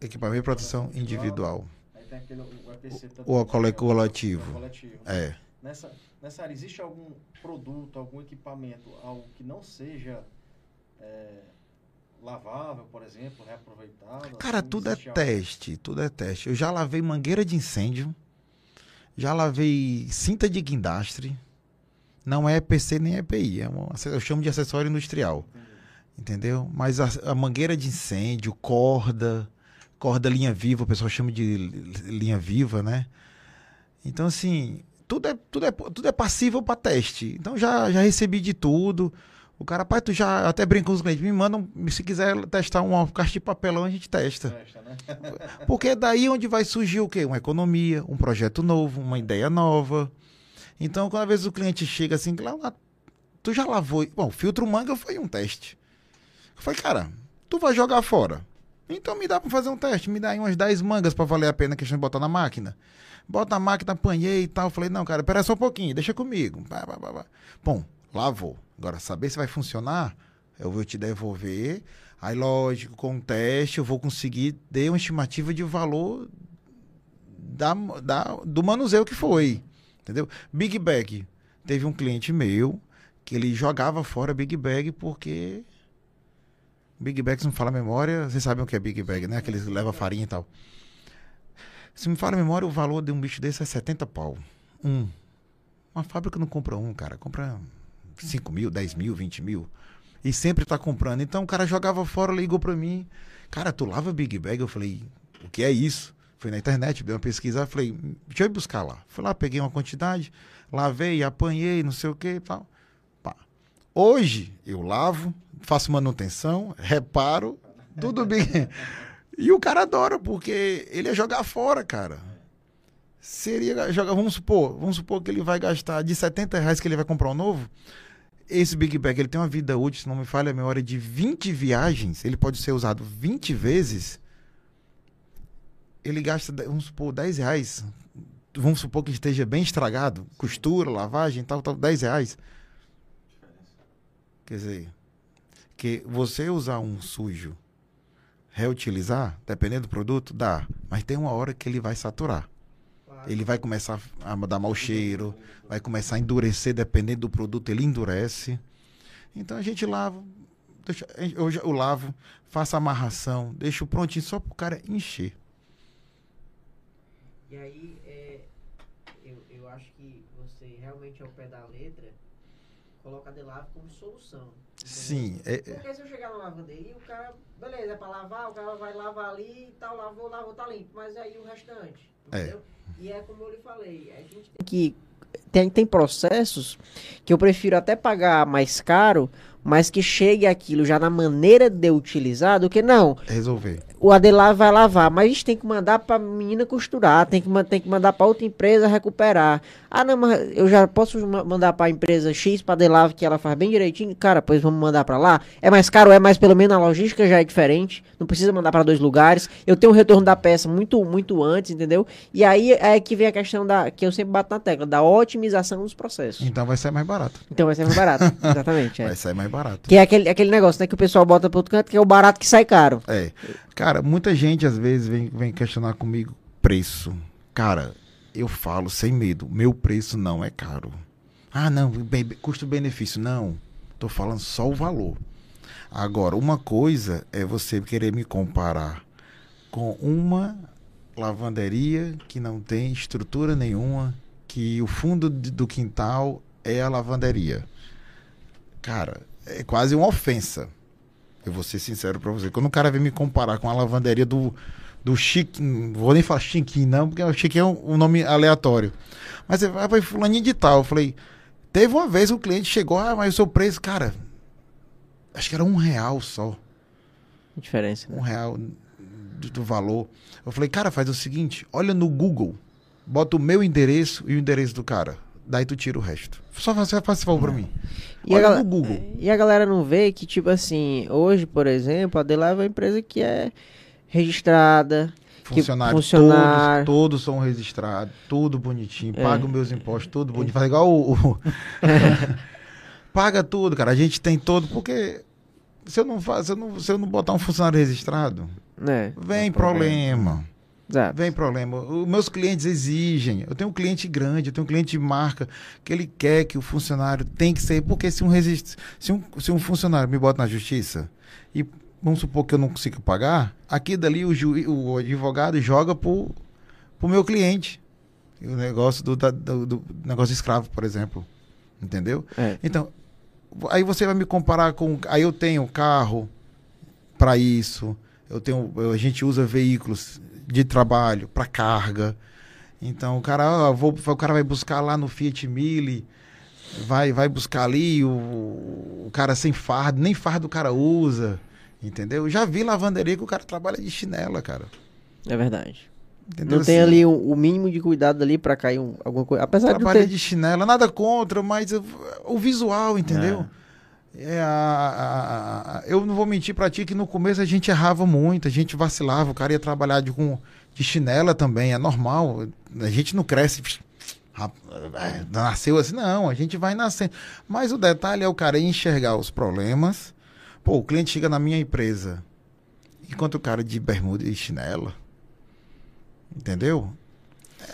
Equipamento de proteção individual. Aí tem aquele, o EPC também. O né, cole- que é o- coletivo. o coletivo. né? É. Nessa, nessa área, existe algum produto, algum equipamento, algo que não seja é, lavável, por exemplo, reaproveitado? Cara, assim, tudo é algo- teste, tudo é teste. Eu já lavei mangueira de incêndio, já lavei cinta de guindastre. Não é EPC nem EPI, é eu chamo de acessório industrial. Entendeu? Mas a, a mangueira de incêndio, corda, corda linha viva, o pessoal chama de li- linha viva, né? Então, assim, tudo é, tudo é, tudo é passível para teste. Então, já, já recebi de tudo. O cara, pai, tu já até brinca com os clientes, me mandam, se quiser testar uma caixa de papelão, a gente testa. Testa, né? Porque é daí onde vai surgir o quê? Uma economia, um projeto novo, uma ideia nova. Então, quando às vezes o cliente chega assim, lá, lá, tu já lavou. Bom, filtro manga foi um teste. Eu falei, cara, tu vai jogar fora. Então me dá pra fazer um teste, me dá aí umas 10 mangas pra valer a pena a questão de botar na máquina. Bota na máquina, apanhei e tal. Falei, não, cara, espera só um pouquinho, deixa comigo. Pá, pá, pá, pá. Bom, lavou. Agora, saber se vai funcionar, eu vou te devolver. Aí, lógico, com o teste, eu vou conseguir ter uma estimativa de valor da, da, do manuseio que foi. Entendeu? Big Bag. Teve um cliente meu que ele jogava fora Big Bag porque. Big Bag, se não fala memória, vocês sabem o que é Big Bag, né? Aqueles que levam farinha e tal. Se me fala a memória, o valor de um bicho desse é 70 pau. Um. Uma fábrica não compra um, cara. Compra 5 mil, 10 mil, 20 mil. E sempre tá comprando. Então o cara jogava fora, ligou pra mim. Cara, tu lava Big Bag? Eu falei, o que é isso? Fui na internet, dei uma pesquisa, falei, deixa eu ir buscar lá. Fui lá, peguei uma quantidade, lavei, apanhei, não sei o que e tal. Pá. Hoje eu lavo, faço manutenção, reparo, tudo bem. E o cara adora, porque ele é jogar fora, cara. Seria jogar, vamos supor, vamos supor que ele vai gastar de 70 reais que ele vai comprar um novo. Esse Big Bag ele tem uma vida útil, se não me falha a memória, de 20 viagens. Ele pode ser usado 20 vezes. Ele gasta, vamos supor, 10 reais. Vamos supor que esteja bem estragado. Costura, lavagem, tal, tal, 10 reais. Quer dizer, que você usar um sujo, reutilizar, dependendo do produto, dá. Mas tem uma hora que ele vai saturar. Ele vai começar a dar mau cheiro, vai começar a endurecer, dependendo do produto, ele endurece. Então a gente lava, deixa, eu, eu lavo, faço amarração, deixo prontinho só pro cara encher. E aí, é, eu, eu acho que você realmente, ao pé da letra, coloca a Delave como solução. entendeu? Sim, é, é- Porque se eu chegar na lavanderia, o cara, beleza, é pra lavar, o cara vai lavar ali e tal, lavou, lavou, tá limpo. Mas aí o restante, É. entendeu? E é como eu lhe falei, a gente tem que... Tem, tem processos que eu prefiro até pagar mais caro, mas que chegue aquilo já na maneira de utilizar, do que não, resolver. O Adelar vai lavar, mas a gente tem que mandar pra menina costurar, tem que, tem que mandar pra outra empresa recuperar. Ah, não, mas eu já posso ma- mandar pra empresa X pra Adelar que ela faz bem direitinho? Cara, pois vamos mandar pra lá. É mais caro, é, mas pelo menos a logística já é diferente. Não precisa mandar pra dois lugares. Eu tenho o retorno da peça muito, muito antes, entendeu? E aí é que vem a questão da que eu sempre bato na tecla, da otimização dos processos. Então vai sair mais barato. Então vai ser mais barato. Exatamente. É. Vai sair mais barato. Que é aquele, aquele negócio, né? Que o pessoal bota pro outro canto, que é o barato que sai caro. É. Cara, muita gente às vezes vem, vem questionar comigo preço. Cara, eu falo sem medo, meu preço não é caro. Ah, não, custo-benefício. Não. Tô falando só o valor. Agora, uma coisa é você querer me comparar com uma lavanderia que não tem estrutura nenhuma, que o fundo do quintal é a lavanderia. Cara, é quase uma ofensa. Eu vou ser sincero pra você. Quando o cara vem me comparar com a lavanderia do, do Chique, não vou nem falar Chiquinho, não, porque o Chiquinho é um, um nome aleatório. Mas você vai para fulaninho de tal. Eu falei, teve uma vez o cliente chegou, ah, mas o seu preço, cara, acho que era um real só. Diferença. Um real do, do valor. Eu falei, cara, faz o seguinte: olha no Google, bota o meu endereço e o endereço do cara. Daí tu tira o resto. Só faz, faz esse favor pra mim. E a, gal- Google. e a galera não vê que, tipo assim, hoje, por exemplo, a Delave é uma empresa que é registrada. Funcionário, funcionário- Todos, todos são registrados, tudo bonitinho, É. paga os meus impostos, tudo bonitinho. Faz igual o. o- paga tudo, cara. A gente tem todo, porque se eu não faz, se eu não, se eu não botar um funcionário registrado, Né? vem problema. Exato. Vem problema. Os meus clientes exigem. Eu tenho um cliente grande, eu tenho um cliente de marca que ele quer que o funcionário tem que ser. Porque se um, resist... se um, se um funcionário me bota na justiça e vamos supor que eu não consiga pagar, aqui dali o, juiz, o advogado joga pro, pro meu cliente. O negócio do, da- do, do negócio escravo, por exemplo. Entendeu? É. Então, aí você vai me comparar com. Aí eu tenho carro para isso. Eu tenho, a gente usa veículos de trabalho para carga. Então o cara, ah, vou, o cara vai buscar lá no Fiat Mille, vai, vai buscar ali o, o cara sem fardo, nem fardo o cara usa, entendeu? Eu já vi lavanderia que o cara trabalha de chinela, cara. É verdade. Entendeu? Não tem Assim, ali o, o mínimo de cuidado ali pra cair um- alguma coisa. Apesar de ter... de chinela, nada contra, mas o, o visual, entendeu? É, a- a- a- eu não vou mentir pra ti que no começo a gente errava muito, a gente vacilava, o cara ia trabalhar de, com, de chinela também, é normal. A gente não cresce, é, nasceu assim, não, a gente vai nascendo. Mas o detalhe é o cara enxergar os problemas. Pô, o cliente chega na minha empresa, enquanto o cara de bermuda e chinela, entendeu?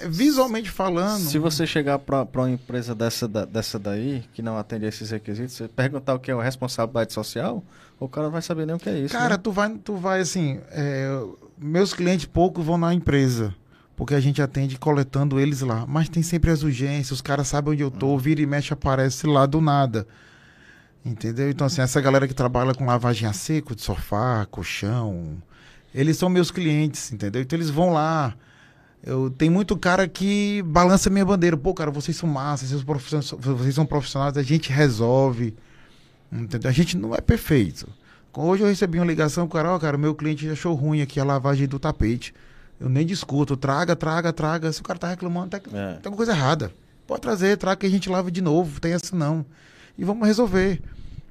Visualmente falando. Se você chegar para uma empresa dessa, dessa daí, que não atende a esses requisitos, você perguntar o que é a responsabilidade social, o cara não vai saber nem o que é isso. Cara, né? tu vai, tu vai assim. é, meus clientes pouco vão na empresa. Porque a gente atende coletando eles lá. Mas tem sempre as urgências, os caras sabem onde eu tô, vira e mexe, aparece lá do nada. Entendeu? Então, assim, essa galera que trabalha com lavagem a seco, de sofá, colchão, eles são meus clientes, entendeu? Então eles vão lá. Eu, tem muito cara que balança minha bandeira. Pô, cara, vocês são massas, vocês, vocês são profissionais, a gente resolve. Entendeu? A gente não é perfeito. Hoje eu recebi uma ligação, cara, ó, cara, meu cliente achou ruim aqui a lavagem do tapete. Eu nem discuto, traga, traga, traga. Se o cara tá reclamando, tá, tem É. alguma coisa errada. Pode trazer, traga que a gente lava de novo, tem essa não. E vamos resolver.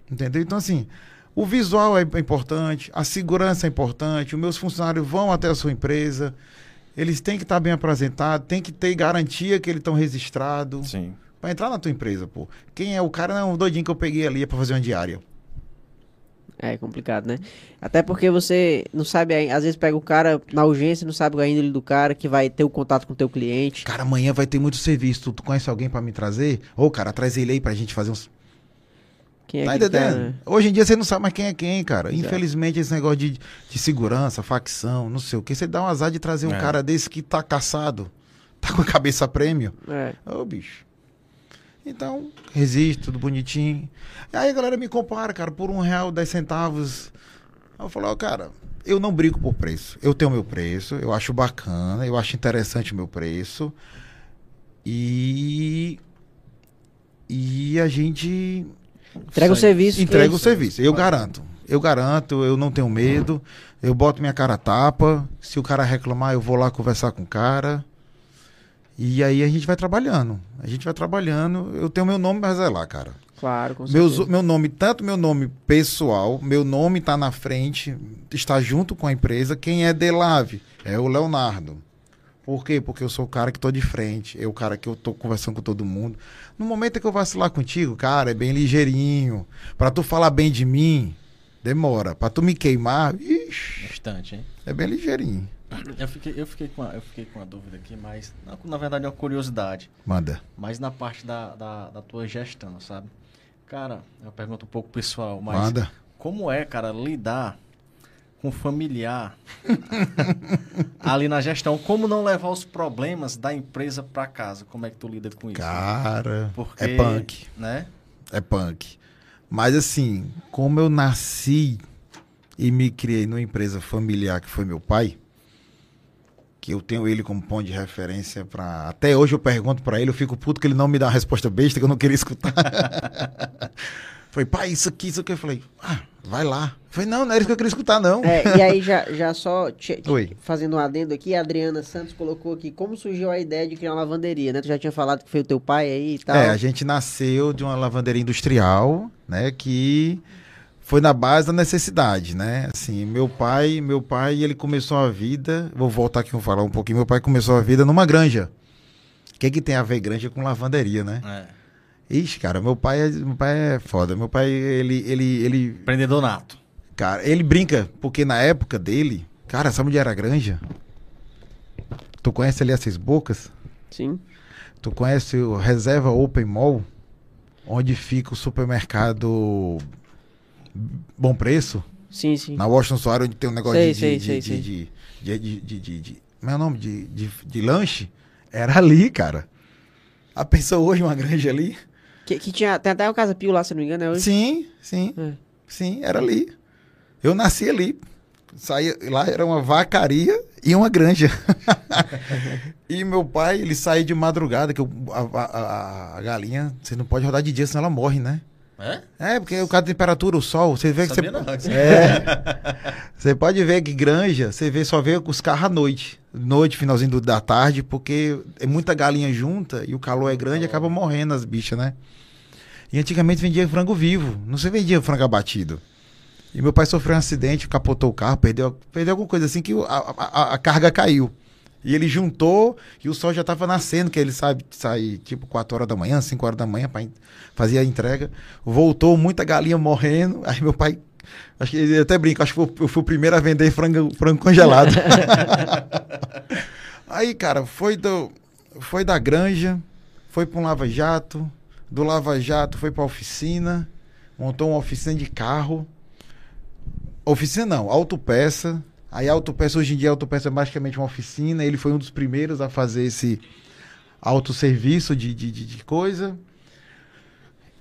Entendeu? Então, assim, o visual é importante, a segurança é importante, os meus funcionários vão até a sua empresa, eles têm que estar bem apresentados, tem que ter garantia que eles estão registrados. Sim. Pra entrar na tua empresa, pô. Quem é o cara? Não, o doidinho que eu peguei ali é pra fazer uma diária. É complicado, né? Até porque você não sabe, às vezes pega o cara na urgência, não sabe a índole do cara que vai ter o contato com o teu cliente. Cara, amanhã vai ter muito serviço. Tu, tu conhece alguém pra me trazer? Ô, cara, traz ele aí pra gente fazer uns. Quem é tá entendendo? cara, né? Hoje em dia você não sabe mais quem é quem, cara. Exato. Infelizmente, esse negócio de, de segurança, facção, não sei o que, você dá um azar de trazer um É. cara desse que tá caçado, tá com a cabeça prêmio. É. Ô, bicho. Então, resisto, tudo bonitinho. Aí a galera me compara, cara, por um real, dez centavos. Aí eu falo, ó, cara, eu não brigo por preço. Eu tenho meu preço, eu acho bacana, eu acho interessante o meu preço. E. E a gente Entrega o serviço. entrega o serviço. Eu garanto. Eu garanto, eu não tenho medo. Eu boto minha cara a tapa. Se o cara reclamar, eu vou lá conversar com o cara. E aí a gente vai trabalhando. A gente vai trabalhando. Eu tenho meu nome pra zelar, cara. Claro, com Meus, certeza. meu nome, tanto meu nome pessoal, meu nome tá na frente, está junto com a empresa. Quem é Delave? É o Leonardo. Por quê? Porque eu sou o cara que tô de frente, é o cara que eu tô conversando com todo mundo. No momento que eu vacilar contigo, cara, é bem ligeirinho. Pra tu falar bem de mim, demora. Pra tu me queimar, ixi, Bastante, hein? é bem ligeirinho. Eu fiquei, eu fiquei, com, uma, eu fiquei com uma dúvida aqui, mas na, na verdade é uma curiosidade. Manda. Mas na parte da, da, da tua gestão, sabe? Cara, é uma pergunta um pouco pessoal, mas Manda. como é, cara, lidar com familiar ali na gestão? Como não levar os problemas da empresa pra casa? Como é que tu lida com isso? Cara, Porque, é punk. Né? É punk. Mas assim, como eu nasci e me criei numa empresa familiar que foi meu pai, que eu tenho ele como ponto de referência para até hoje eu pergunto para ele, eu fico puto que ele não me dá uma resposta besta que eu não queria escutar. Falei, pai, isso aqui, isso aqui. Eu falei, ah, vai lá. Eu falei, não, não era isso que eu queria escutar, não. É, e aí, já, já só te- te- Oi. fazendo um adendo aqui, a Adriana Santos colocou aqui como surgiu a ideia de criar uma lavanderia, né? Tu já tinha falado que foi o teu pai aí e tal. É, a gente nasceu de uma lavanderia industrial, né, que foi na base da necessidade, né? Assim, meu pai, meu pai, ele começou a vida, vou voltar aqui e falar um pouquinho, meu pai começou a vida numa granja. O que que tem a ver granja com lavanderia, né? É. Ixi, cara, meu pai, é, meu pai é foda. Meu pai, ele, ele, ele, Empreendedor nato. cara, ele brinca, porque na época dele, cara, sabe onde era a granja? Tu conhece ali as Seis Bocas? Sim. Tu conhece o Reserva Open Mall? Onde fica o supermercado Bom Preço? Sim, sim. Na Washington Soares, onde tem um negócio Sei, de, sei, de, sei, de, sei. de, de, de, de, de, de- Como é o nome? De, de, de lanche? Era ali, cara. A pessoa hoje uma granja ali? Que, que tinha, tem até o Casa Pio lá, se não me engano, é hoje? Sim, sim. É. Sim, era ali. Eu nasci ali. Saía, lá era uma vacaria e uma granja. e meu pai, ele saía de madrugada, que eu- a, a- a- a galinha, você não pode rodar de dia, senão ela morre, né? É? É, porque o caso da temperatura, o sol, você vê que você. Sabia não. É. Você pode ver que granja, você vê, só vê os carros à noite. Noite, finalzinho do- da tarde, porque é muita galinha junta e o calor é grande e acaba morrendo as bichas, né? E antigamente vendia frango vivo, não se vendia frango abatido. E meu pai sofreu um acidente, capotou o carro, perdeu, perdeu alguma coisa assim que a, a- a carga caiu. E ele juntou e o sol já estava nascendo, que ele sabe sair tipo 4 horas da manhã, 5 horas da manhã para fazer a entrega. Voltou muita galinha morrendo. Aí meu pai, acho que ele até brinca, acho que eu fui o primeiro a vender frango, frango congelado. Aí, cara, foi do foi da granja, foi para um lava jato, do lava jato foi para oficina, montou uma oficina de carro. Oficina não, autopeça. Aí a autopeça, hoje em dia a autopeça é basicamente uma oficina. Ele foi um dos primeiros a fazer esse autosserviço de, de, de, de coisa.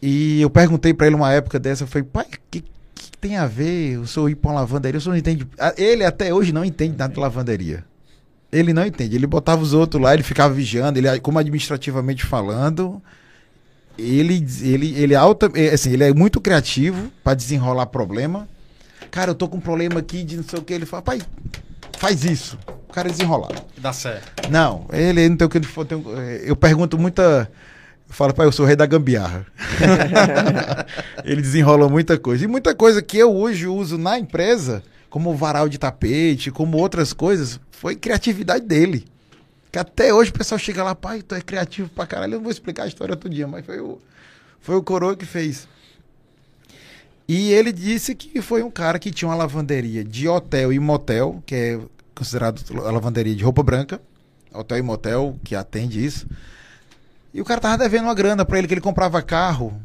E eu perguntei pra ele uma época dessa, eu falei, pai, o que, que tem a ver o senhor ir pra uma lavanderia? O senhor não entende. Ele até hoje não entende nada de lavanderia. Ele não entende. Ele botava os outros lá, ele ficava vigiando, ele, como administrativamente falando, ele, ele, ele, alta, é, assim, ele é muito criativo pra desenrolar problema. Cara, eu tô com um problema aqui de não sei o que. Ele fala, pai, faz isso. O cara desenrolar. Dá certo. Não, ele não tem o que ele for. tem- é, eu pergunto muita. Eu falo, pai, eu sou o rei da gambiarra. ele desenrola muita coisa. E muita coisa que eu hoje uso na empresa, como varal de tapete, como outras coisas, foi criatividade dele. Que até hoje o pessoal chega lá, pai, tu é criativo pra caralho. Eu não vou explicar a história todo dia, mas foi o, foi o coroa que fez. E ele disse que foi um cara que tinha uma lavanderia de hotel e motel, que é considerado lavanderia de roupa branca, hotel e motel, que atende isso. E o cara tava devendo uma grana pra ele, que ele comprava carro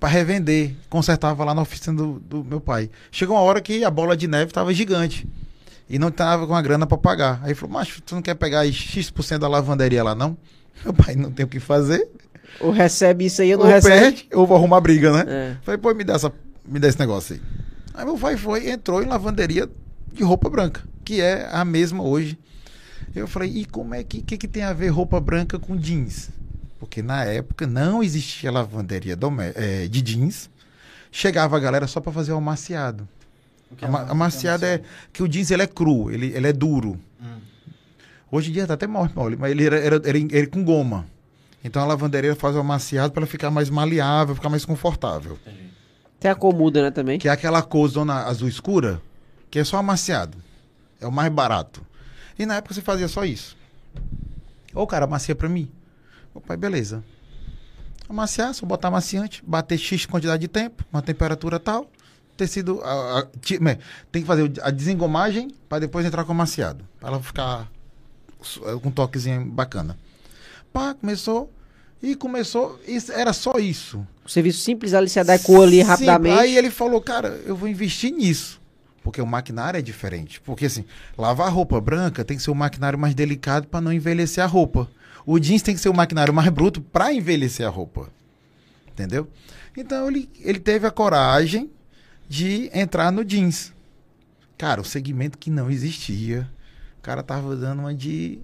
pra revender, consertava lá na oficina do, do meu pai. Chegou uma hora que a bola de neve tava gigante e não tava com a grana pra pagar. Aí ele falou, macho, tu não quer pegar aí X% da lavanderia lá não? Meu pai não tem o que fazer. Ou recebe isso aí ou não Ou recebe. perde, ou vou arrumar briga, né? É. Falei, pô, me dá, essa, me dá esse negócio aí. Aí meu pai foi e entrou em lavanderia de roupa branca, que é a mesma hoje. Eu falei, e como é que, que, que tem a ver roupa branca com jeans? Porque na época não existia lavanderia eh, de jeans. Chegava a galera só para fazer o amaciado. O que Ama- amaciado é que o jeans ele é cru, ele, ele é duro. Hum. Hoje em dia tá até mole, mole mas ele era, era, era, era com goma. Então a lavanderia faz o amaciado para ficar mais maleável, ficar mais confortável. Entendi. Tem a comuda, né, também. Que é aquela cor zona azul escura, que é só amaciado. É o mais barato. E na época você fazia só isso. O cara amacia pra mim. O pai, beleza. Amaciar, só botar amaciante, bater X quantidade de tempo, uma temperatura tal. Tecido. a- a- tem que fazer a desengomagem para depois entrar com o amaciado. Pra ela ficar su- com um toquezinho bacana. Pá, começou. E começou. Isso, era só isso. O serviço simples ali se adequou ali Sim, rapidamente. Aí ele falou, cara, eu vou investir nisso. Porque o maquinário é diferente. Porque assim, lavar roupa branca tem que ser um maquinário mais delicado para não envelhecer a roupa. O jeans tem que ser um maquinário mais bruto para envelhecer a roupa. Entendeu? Então ele, ele teve a coragem de entrar no jeans. Cara, o segmento que não existia. O cara tava dando uma de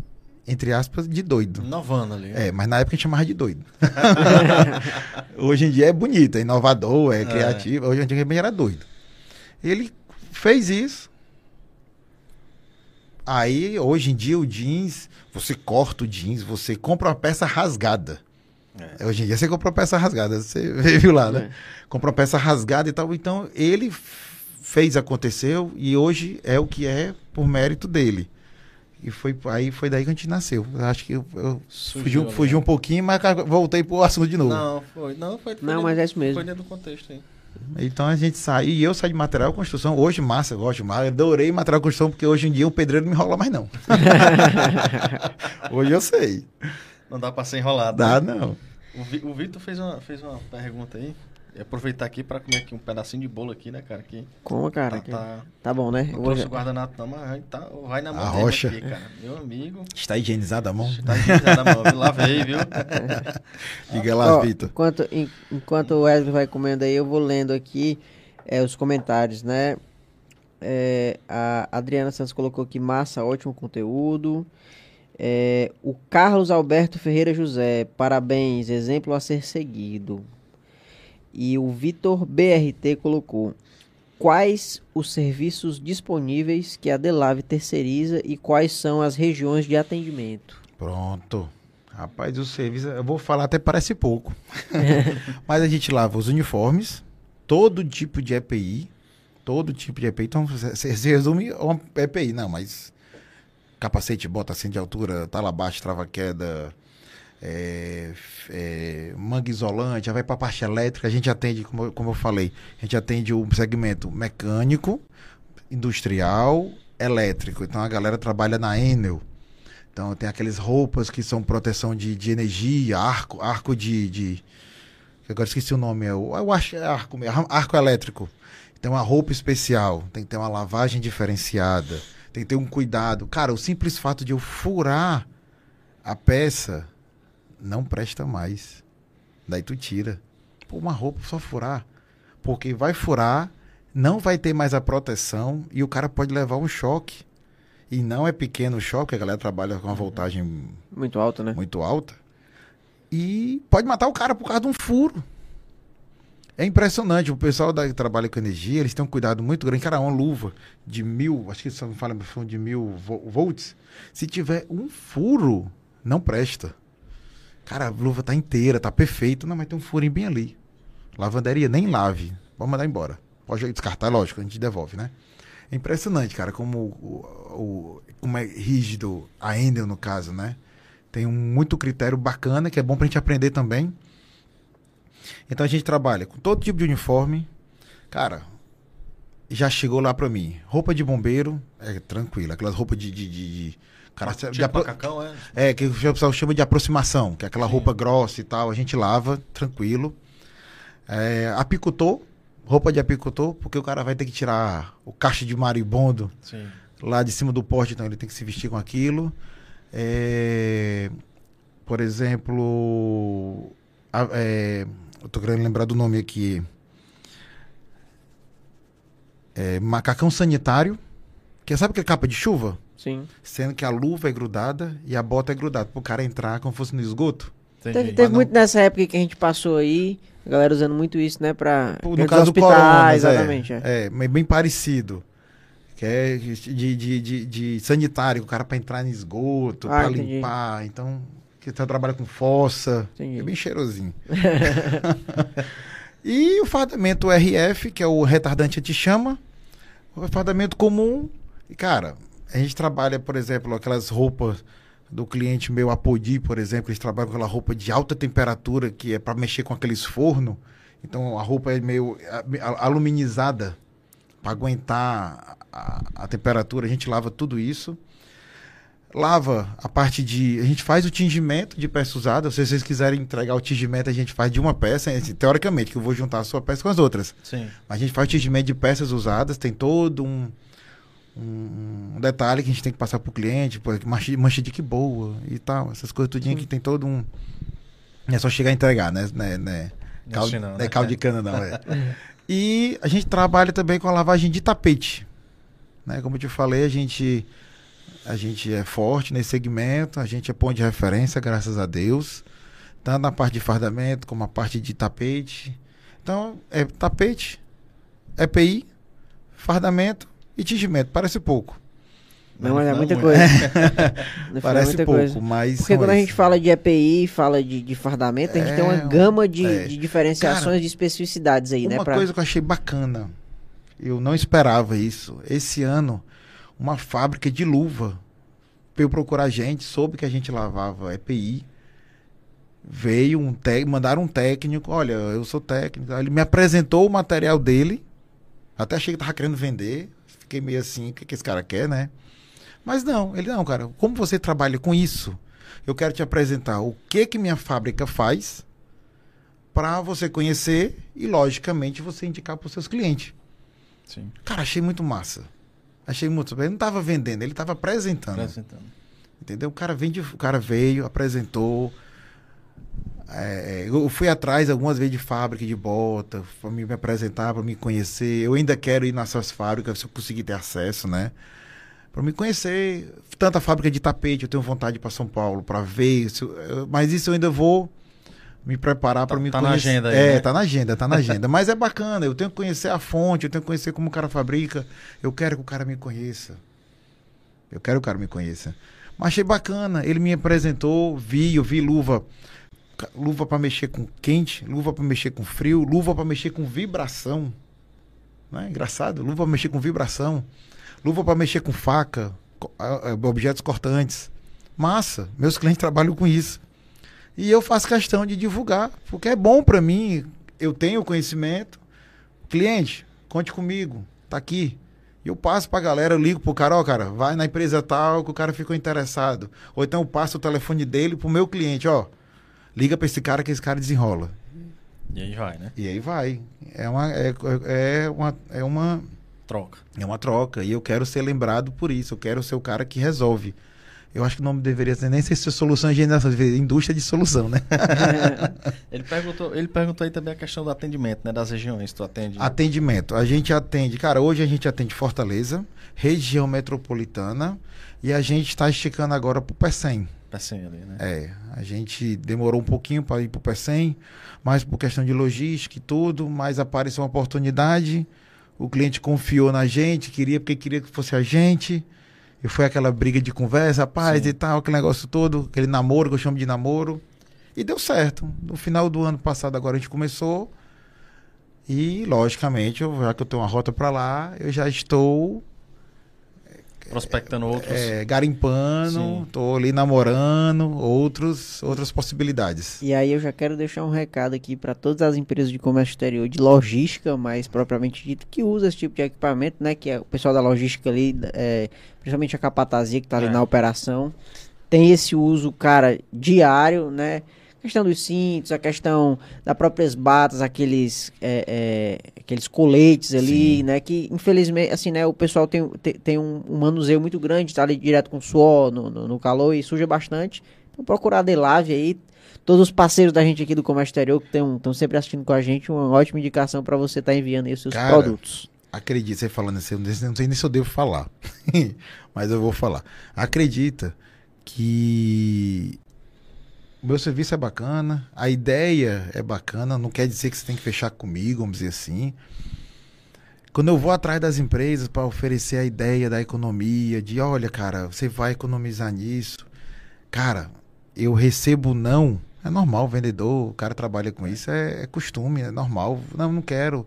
entre aspas, de doido. Inovando ali. É, mas na época a gente chamava de doido. Hoje em dia é bonito, é inovador, é, criativo. Hoje em dia era doido. Ele fez isso. Aí, hoje em dia, o jeans, você corta o jeans, você compra uma peça rasgada. É. Hoje em dia você compra uma peça rasgada, você viu lá, né? É. Compra uma peça rasgada e tal. Então, ele fez, aconteceu, e hoje é o que é por mérito dele. E foi aí foi daí que a gente nasceu. Eu acho que eu, eu fugi, né? fugi um pouquinho, mas voltei pro assunto de novo. Não, foi. Não, foi, foi não mas é isso mesmo. Foi dentro do contexto aí. Então a gente sai. E eu saio de material construção. Hoje, massa, eu gosto mais. Adorei material construção, porque hoje em dia o pedreiro não me enrola mais, não. hoje eu sei. Não dá pra ser enrolado. Dá, né? não. O, Vitor fez uma, fez uma pergunta aí. E aproveitar aqui para comer aqui um pedacinho de bolo aqui, né, cara? Aqui. Como, cara? Tá, tá, tá bom, né? Não trouxe o guardanapo não, mas tá, vai na mão a rocha. aqui, cara. Meu amigo. Está higienizada a mão? Está higienizada a mão. Eu lavei, viu? Diga lá, Vitor. Enquanto, enquanto o Wesley vai comendo aí, eu vou lendo aqui é, os comentários, né? É, a Adriana Santos colocou aqui, massa, ótimo conteúdo. É, o Carlos Alberto Ferreira José, parabéns, exemplo a ser seguido. E o Vitor BRT colocou: Quais os serviços disponíveis que a Delave terceiriza e quais são as regiões de atendimento? Pronto. Rapaz, o serviço, eu vou falar até parece pouco. Mas a gente lava os uniformes, todo tipo de EPI, todo tipo de EPI. Então, se resume a uma EPI, não, mas capacete, bota, assim de altura, tala baixa, trava queda, é, é, manga isolante, já vai para a parte elétrica, a gente atende, como, como eu falei, a gente atende o segmento mecânico, industrial, elétrico. Então a galera trabalha na Enel. Então tem aquelas roupas que são proteção de, de energia, arco, arco de, de. Agora esqueci o nome, eu, eu acho é arco, arco elétrico. Tem uma roupa especial, tem que ter uma lavagem diferenciada, tem que ter um cuidado. Cara, o simples fato de eu furar a peça não presta mais. Daí tu tira. Pô, uma roupa só furar. Porque vai furar, não vai ter mais a proteção e o cara pode levar um choque. E não é pequeno o choque, a galera trabalha com uma voltagem muito alta, né? Muito alta. E pode matar o cara por causa de um furo. É impressionante. O pessoal da, que trabalha com energia, eles têm um cuidado muito grande. Cara, uma luva de mil, acho que me fala de mil volts. Se tiver um furo, não presta. Cara, a luva tá inteira, tá perfeita. Não, mas tem um furinho bem ali. Lavanderia, nem lave. Vamos mandar embora. Pode descartar, lógico, a gente devolve, né? É impressionante, cara, como, o, o, como é rígido a Endel, no caso, né? Tem um muito critério bacana que é bom pra gente aprender também. Então a gente trabalha com todo tipo de uniforme. Cara, já chegou lá pra mim. Roupa de bombeiro, é tranquilo. Aquelas roupas de, de, de, de Cara, de apro... macacão, é? É, que o pessoal chama de aproximação, que é aquela Sim. roupa grossa e tal. A gente lava, tranquilo. É, apicultor, roupa de apicultor, porque o cara vai ter que tirar o caixa de maribondo Sim. lá de cima do porte, então ele tem que se vestir com aquilo. É, por exemplo, a, é, eu tô querendo lembrar do nome aqui. É, macacão sanitário, que sabe aquele capa de chuva? Sim. Sendo que a luva é grudada e a bota é grudada, para o cara entrar como fosse no esgoto. Teve, teve muito nessa época que a gente passou aí, a galera usando muito isso, né? Pra, no caso do corona, é. exatamente. É, é. é, bem parecido. Que é de, de, de, de sanitário, o cara para entrar no esgoto, ah, para limpar. Então, que tá, trabalha com fossa. Entendi. É bem cheirosinho. e o fardamento RF, que é o retardante anti-chama. O fardamento comum. E, cara, a gente trabalha, por exemplo, aquelas roupas do cliente meu Apodi, por exemplo, eles trabalham com aquela roupa de alta temperatura que é para mexer com aqueles fornos. Então a roupa é meio aluminizada para aguentar a, a, temperatura. A gente lava tudo isso. Lava a parte de. A gente faz o tingimento de peça usada. Se vocês quiserem entregar o tingimento, a gente faz de uma peça, assim, teoricamente, que eu vou juntar a sua peça com as outras. Sim. Mas a gente faz o tingimento de peças usadas, tem todo um um, detalhe que a gente tem que passar pro cliente, pô, mancha, mancha de que boa e tal, essas coisas tudinho que tem todo um. É só chegar a entregar, né? né, né caldo, não, né? caldo de cana, não, é. e a gente trabalha também com a lavagem de tapete. Né? Como eu te falei, a gente A gente é forte nesse segmento, a gente é ponto de referência, graças a Deus. Tanto na parte de fardamento como a parte de tapete. Então, é tapete, EPI, fardamento e tingimento. Parece pouco. Não, mas é muita muito. coisa. Final, Parece muita pouco, coisa. mas. Porque quando a esses. gente fala de EPI, fala de, de fardamento, a gente É, tem uma gama de, é. de diferenciações, Cara, de especificidades aí, né? Uma pra- coisa que eu achei bacana, eu não esperava isso. Esse ano, uma fábrica de luva veio procurar a gente, soube que a gente lavava EPI. Veio um técnico, mandaram um técnico, olha, eu sou técnico. Ele me apresentou o material dele. Até achei que tava querendo vender. Fiquei meio assim, o que, que esse cara quer, né? Mas não, ele não, cara. Como você trabalha com isso, eu quero te apresentar o que que minha fábrica faz para você conhecer e, logicamente, você indicar para os seus clientes. Sim. Cara, achei muito massa. Achei muito. Ele não estava vendendo, ele estava apresentando. Apresentando. Entendeu? O cara, vende, o cara veio, apresentou. É, eu fui atrás algumas vezes de fábrica de bota, para me apresentar, para me conhecer. Eu ainda quero ir nessas fábricas, se eu conseguir ter acesso, né? Para me conhecer. Tanta fábrica de tapete, eu tenho vontade para São Paulo para ver. eu- mas isso eu ainda vou me preparar para Tá- me tá na conhecer. agenda aí, É, né? tá na agenda, tá na agenda. mas é bacana, eu tenho que conhecer a fonte, eu tenho que conhecer como o cara fabrica. Eu quero que o cara me conheça. Eu quero que o cara me conheça. Mas achei bacana. Ele me apresentou, vi, eu vi luva. Luva para mexer com quente, luva para mexer com frio, luva para mexer com vibração. Não é engraçado? Luva para mexer com vibração. Luva para mexer com faca, objetos cortantes. Massa. Meus clientes trabalham com isso. E eu faço questão de divulgar, porque é bom para mim. Eu tenho conhecimento. Cliente, conte comigo. Tá aqui. E eu passo pra galera, eu ligo pro cara, ó, cara, vai na empresa tal que o cara ficou interessado. Ou então eu passo o telefone dele pro meu cliente, ó. Liga pra esse cara que esse cara desenrola. E aí vai, né? E aí vai. É uma, é, é uma, é uma, Troca. é uma troca. E eu quero ser lembrado por isso. Eu quero ser o cara que resolve. Eu acho que o nome deveria ser nem ser solução de geração, deveria ser indústria de solução, né? Ele perguntou, ele perguntou aí também a questão do atendimento, né? Das regiões. Tu atende. Atendimento. A gente atende, cara, hoje a gente atende Fortaleza, região metropolitana, e a gente está esticando agora pro PECEM. Pecém ali, né? É, a gente demorou um pouquinho para ir pro PECEM, mas por questão de logística e tudo, mas apareceu uma oportunidade, o cliente confiou na gente, queria porque queria que fosse a gente, e foi aquela briga de conversa, rapaz, Sim. e tal, aquele negócio todo, aquele namoro que eu chamo de namoro, e deu certo. No final do ano passado agora a gente começou, e logicamente, eu- já que eu tenho uma rota para lá, eu já estou Prospectando outros. é, garimpando, Sim. tô ali namorando outros, outras possibilidades. E aí eu já quero deixar um recado aqui para todas as empresas de comércio exterior de logística, mais propriamente dito, que usa esse tipo de equipamento, né? Que é o pessoal da logística ali, é, principalmente a capatazia que está ali É. na operação, tem esse uso, cara, diário, né? Questão dos cintos, a questão das próprias batas, aqueles, é, é, aqueles coletes ali, Sim. né? Que infelizmente, assim, né? O pessoal tem, tem, tem um, um manuseio muito grande, tá ali direto com suor, no, no, no calor e suja bastante. Então procurar a Delave aí, todos os parceiros da gente aqui do Comércio Exterior que estão sempre assistindo com a gente, uma ótima indicação para você estar enviando aí os seus Cara, produtos. Acredita, você falando assim, não sei nem se eu devo falar, mas eu vou falar. Acredita que o meu serviço é bacana, a ideia é bacana, não quer dizer que você tem que fechar comigo, vamos dizer assim. Quando eu vou atrás das empresas para oferecer a ideia da economia, de olha, cara, você vai economizar nisso. Cara, eu recebo não, é normal, vendedor, o cara trabalha com isso, é, é costume, é normal. Não, não quero.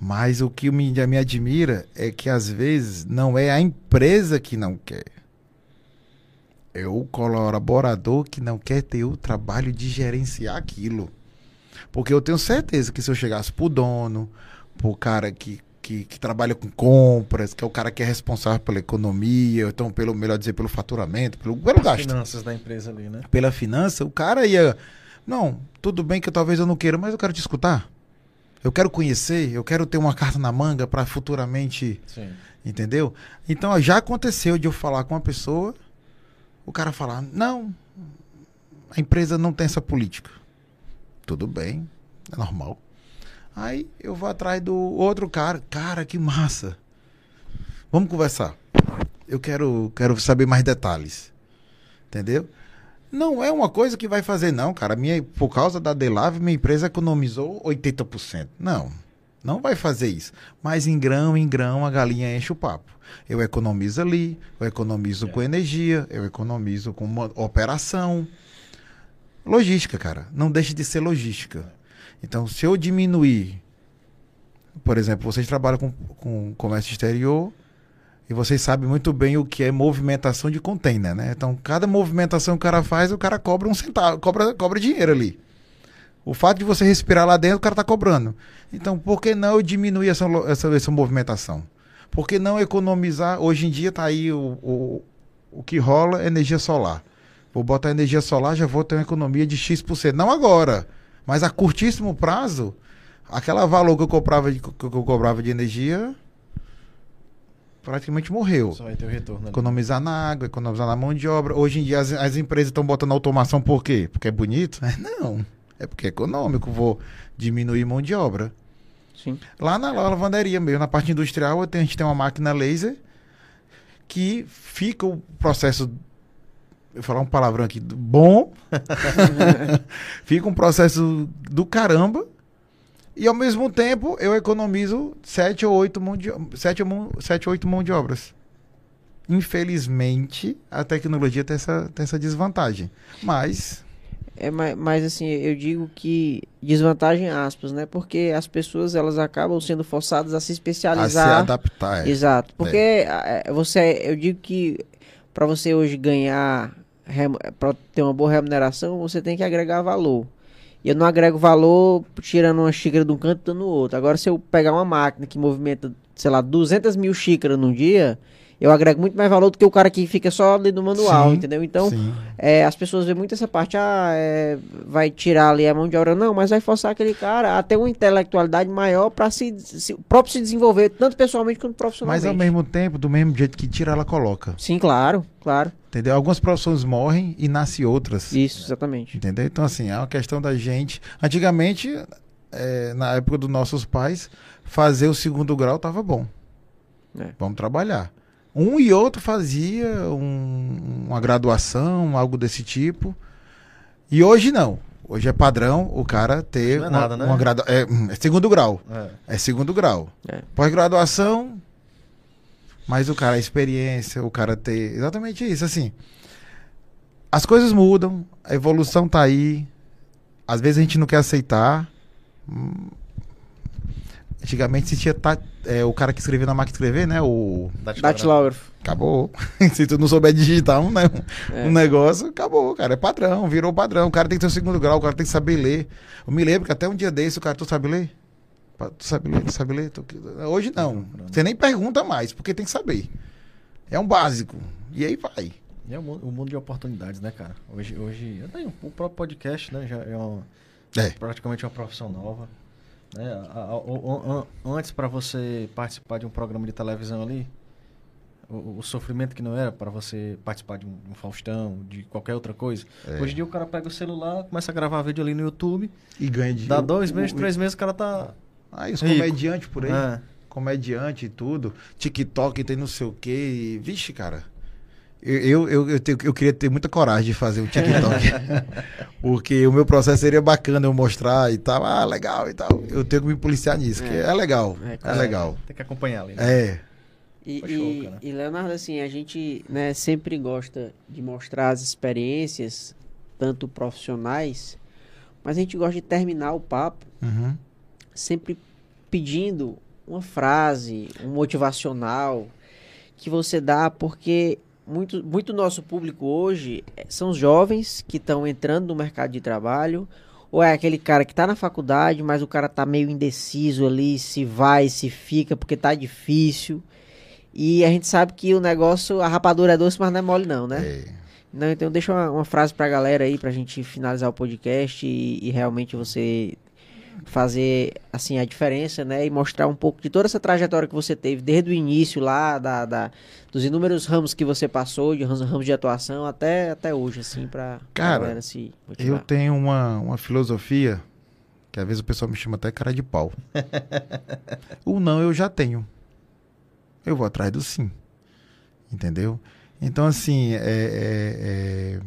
Mas o que me, me admira é que às vezes não é a empresa que não quer. É o colaborador que não quer ter o trabalho de gerenciar aquilo. Porque eu tenho certeza que se eu chegasse pro dono, pro cara que, que, que trabalha com compras, que é o cara que é responsável pela economia, ou então pelo, melhor dizer, pelo faturamento, pelo, pelo As gasto finanças da empresa ali, né? pela finança, o cara ia. Não, tudo bem que talvez eu não queira, mas eu quero te escutar. Eu quero conhecer, eu quero ter uma carta na manga para futuramente, Sim. entendeu? Então já aconteceu de eu falar com uma pessoa, o cara falar: "Não, a empresa não tem essa política". Tudo bem, é normal. Aí eu vou atrás do outro cara, cara, que massa. Vamos conversar. eu quero, quero saber mais detalhes. Entendeu? Não é uma coisa que vai fazer, não, cara. Minha, por causa da Delave, minha empresa economizou 80%. Não, não vai fazer isso. Mas em grão, em grão, a galinha enche o papo. Eu economizo ali, eu economizo é. com energia, eu economizo com operação. Logística, cara. Não deixe de ser logística. Então, se eu diminuir, por exemplo, vocês trabalham com, com comércio exterior e vocês sabem muito bem o que é movimentação de container, né? Então, cada movimentação que o cara faz, o cara cobra um centavo, cobra, cobra dinheiro ali. O fato de você respirar lá dentro, o cara está cobrando. Então, por que não eu diminuir essa, essa, essa movimentação? Por que não economizar? Hoje em dia está aí o, o, o que rola é energia solar. Vou botar energia solar, já vou ter uma economia de X%. Não agora, mas a curtíssimo prazo, aquela valor que eu comprava de, que eu cobrava de energia praticamente morreu. Só vai ter o retorno. Economizar na água, economizar na mão de obra. Hoje em dia as, as empresas estão botando automação por quê? Porque é bonito? Não. É porque é econômico. Vou diminuir mão de obra. Sim. Lá na lavanderia mesmo, na parte industrial, a gente tem uma máquina laser que fica o processo. Vou falar um palavrão aqui, bom. fica um processo do caramba. E ao mesmo tempo eu economizo 7 ou 8 mão de, 7 7 ou 8 mão de obras. Infelizmente, a tecnologia tem essa, tem essa desvantagem. Mas é, mas, mas, assim, eu digo que desvantagem aspas, né? Porque as pessoas elas acabam sendo forçadas a se especializar. A se adaptar. É. Exato. Porque é. é você, eu digo que para você hoje ganhar, para ter uma boa remuneração, você tem que agregar valor. E eu não agrego valor tirando uma xícara de um canto e dando no outro. Agora, se eu pegar uma máquina que movimenta, sei lá, 200 mil xícaras num dia, eu agrego muito mais valor do que o cara que fica só ali no manual, sim, entendeu? Então, é, as pessoas veem muito essa parte, ah, é, vai tirar ali a mão de obra, não, mas vai forçar aquele cara a ter uma intelectualidade maior para se, se, próprio se desenvolver, tanto pessoalmente quanto profissionalmente. Mas ao mesmo tempo, do mesmo jeito que tira, ela coloca. Sim, claro, claro. Entendeu? Algumas profissões morrem e nascem outras. Isso, exatamente. Entendeu? Então, assim, é uma questão da gente. Antigamente, é, na época dos nossos pais, fazer o segundo grau tava bom. É. Vamos trabalhar. Um e outro fazia um, uma graduação, algo desse tipo. E hoje não. Hoje é padrão o cara ter não é uma, nada, né? uma gradu... é, é, segundo grau. É, é segundo grau. É. Pós-graduação, mas o cara, a experiência, o cara ter. Exatamente isso. Assim, as coisas mudam, a evolução tá aí. Às vezes a gente não quer aceitar. Antigamente se tinha é, o cara que escrevia na máquina de escrever, né? O. Datilógrafo. Acabou. se tu não souber digitar um, né? é. um negócio, acabou, cara. É padrão, virou padrão. O cara tem que ter o segundo grau, o cara tem que saber ler. Eu me lembro que até um dia desse o cara, tu sabe ler? Tu sabe ler, tu sabe ler? Tu... Hoje não. Você nem pergunta mais, porque tem que saber. É um básico. E aí vai. é o mundo, o mundo de oportunidades, né, cara? Hoje, hoje o próprio podcast, né, já é, uma, é. praticamente uma profissão nova. Né? A, a, a, antes, para você participar de um programa de televisão ali, o, o sofrimento que não era para você participar de um, um, Faustão, de qualquer outra coisa. É. Hoje em dia o cara pega o celular, começa a gravar vídeo ali no YouTube. E ganha dinheiro. Dá dois meses, três meses, o cara tá. Ah, os comediantes por aí. É. Comediante e tudo. TikTok tem não sei o quê. Vixe, cara. Eu, eu, eu, te, eu, queria ter muita coragem de fazer o TikTok. porque o meu processo seria bacana eu mostrar e tal. Ah, legal e tal. Eu tenho que me policiar nisso, é, que é legal. É, é legal. Tem que acompanhar ali. Né? É. E, e, e, Leonardo, assim, a gente né, sempre gosta de mostrar as experiências, tanto profissionais, mas a gente gosta de terminar o papo uhum. sempre pedindo uma frase, um motivacional que você dá, porque muito, muito nosso público hoje eh, são os jovens que estão entrando no mercado de trabalho, ou é aquele cara que está na faculdade, mas o cara está meio indeciso ali, se vai, se fica, porque está difícil. E a gente sabe que o negócio, a rapadura é doce, mas não é mole não, né? É. Não, então deixa uma, uma frase pra galera aí, pra gente finalizar o podcast e, e realmente você fazer assim a diferença, né, e mostrar um pouco de toda essa trajetória que você teve desde o início lá da, da dos inúmeros ramos que você passou, de ramos de atuação até até hoje, assim, para galera se motivar. Eu tenho uma, uma filosofia que às vezes o pessoal me chama até cara de pau. o não eu já tenho. Eu vou atrás do sim. Entendeu? Então, assim, é, é, é...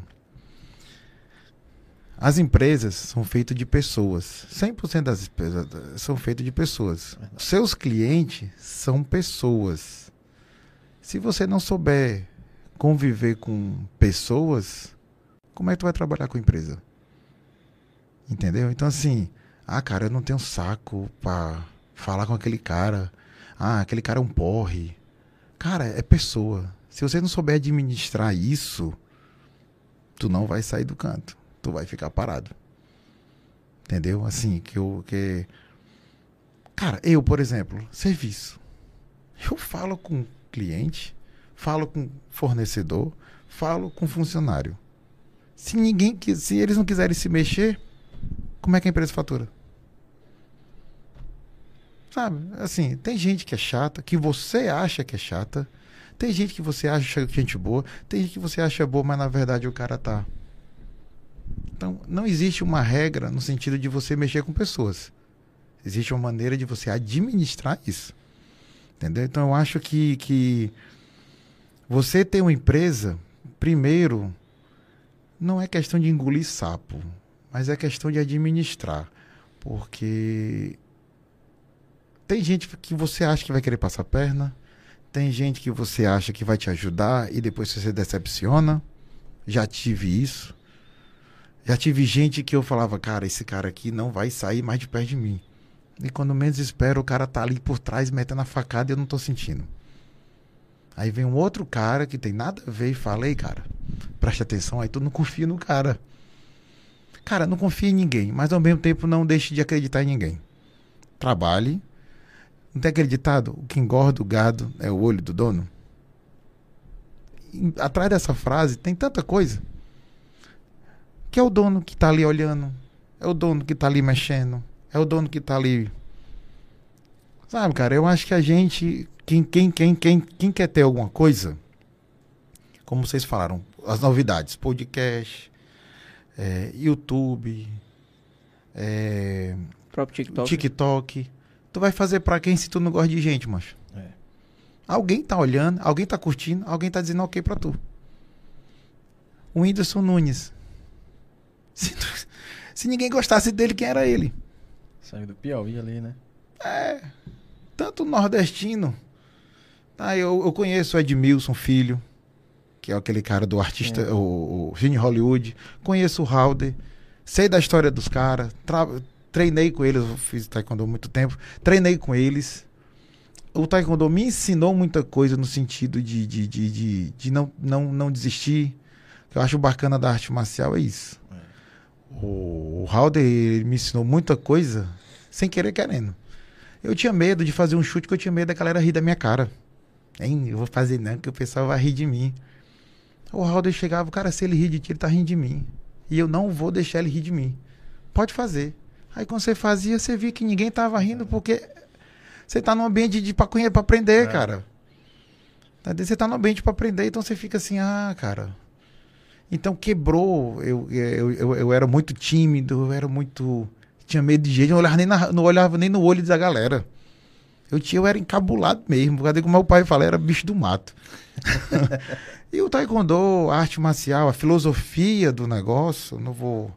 as empresas são feitas de pessoas. 100% das empresas são feitas de pessoas. Seus clientes são pessoas. Se você não souber conviver com pessoas, como é que tu vai trabalhar com a empresa? Entendeu? Então, assim, ah, cara, eu não tenho saco pra falar com aquele cara. Ah, aquele cara é um porre. Cara, é pessoa. Se você não souber administrar isso, tu não vai sair do canto. Tu vai ficar parado. Entendeu? Assim, que eu. Que... Cara, eu, por exemplo, serviço. Eu falo com cliente, falo com fornecedor, falo com funcionário. Se ninguém, se eles não quiserem se mexer, como é que a empresa fatura? Sabe? Assim, tem gente que é chata, que você acha que é chata, tem gente que você acha gente boa, tem gente que você acha boa, mas na verdade o cara tá. Então, não existe uma regra no sentido de você mexer com pessoas. Existe uma maneira de você administrar isso. Entendeu? Então, eu acho que, que você ter uma empresa, primeiro, não é questão de engolir sapo, mas é questão de administrar. Porque tem gente que você acha que vai querer passar perna, tem gente que você acha que vai te ajudar e depois você decepciona. Já tive isso. Já tive gente que eu falava, cara, esse cara aqui não vai sair mais de perto de mim. E quando menos espero, o cara tá ali por trás metendo a facada e eu não tô sentindo. Aí vem um outro cara que tem nada a ver e fala, ei, cara, preste atenção, aí tu não confia no cara. Cara, não confia em ninguém, mas ao mesmo tempo não deixe de acreditar em ninguém. Trabalhe, não tem acreditado? O que engorda o gado é o olho do dono? E, atrás dessa frase tem tanta coisa. Que é o dono que está ali olhando. É o dono que está ali mexendo. É o dono que está ali. Sabe, cara, eu acho que a gente. Quem, quem, quem, quem, quem quer ter alguma coisa, como vocês falaram, as novidades, podcast, é, YouTube, é, próprio TikTok. TikTok tu vai fazer para quem se tu não gosta de gente, macho? É. Alguém tá olhando, alguém tá curtindo, alguém tá dizendo ok pra tu. O Whindersson Nunes. Se, se ninguém gostasse dele, quem era ele? Saiu do Piauí ali, né? É. Tanto nordestino. Tá, eu, eu conheço o Edmilson Filho, que é aquele cara do artista, é. o, o Gene Hollywood. Conheço o Halder. Sei da história dos caras. Tra Treinei com eles, eu fiz taekwondo há muito tempo. Treinei com eles. O taekwondo me ensinou muita coisa no sentido de, de, de, de, de não, não, não desistir. O que eu acho bacana da arte marcial é isso. O, Halder me ensinou muita coisa sem querer querendo. Eu tinha medo de fazer um chute, que eu tinha medo da galera rir da minha cara. Hein? Eu vou fazer não, que o pessoal vai rir de mim. O Halder chegava, cara, se ele rir de ti, ele tá rindo de mim. E eu não vou deixar ele rir de mim. Pode fazer. Aí quando você fazia, você via que ninguém tava rindo, porque você tá num ambiente de pra, pra aprender, é. cara. Você tá no ambiente para aprender, então você fica assim, ah, cara. Então quebrou. Eu, eu, eu, eu era muito tímido, eu era muito. Tinha medo de gente, não olhava nem, na, não olhava nem no olho da galera. Eu, tinha, eu era encabulado mesmo, porque como meu pai fala, era bicho do mato. e o taekwondo, a arte marcial, a filosofia do negócio, não vou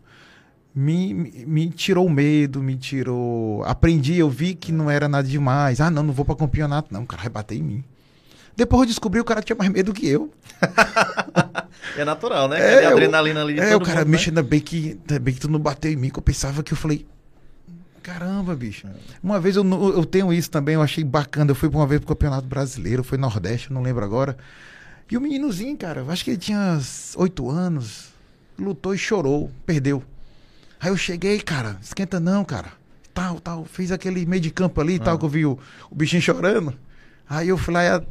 me, me, tirou o medo, me tirou. Aprendi, eu vi que não era nada demais. Ah, não, não vou para campeonato, não. O cara vai bater em mim. Depois eu descobri o cara tinha mais medo que eu. é natural, né? É, adrenalina ali. É, o cara, mundo, né? bem que, bem que tu não bateu em mim, que eu pensava que eu falei. Caramba, bicho. É. Uma vez eu, eu tenho isso também, eu achei bacana. Eu fui uma vez pro Campeonato Brasileiro, foi Nordeste, não lembro agora. E o meninozinho, cara, acho que ele tinha oito anos, lutou e chorou, perdeu. Aí eu cheguei, cara, esquenta não, cara. Tal, tal. Fiz aquele meio de campo ali e ah. tal, que eu vi o, o bichinho chorando. Aí eu fui lá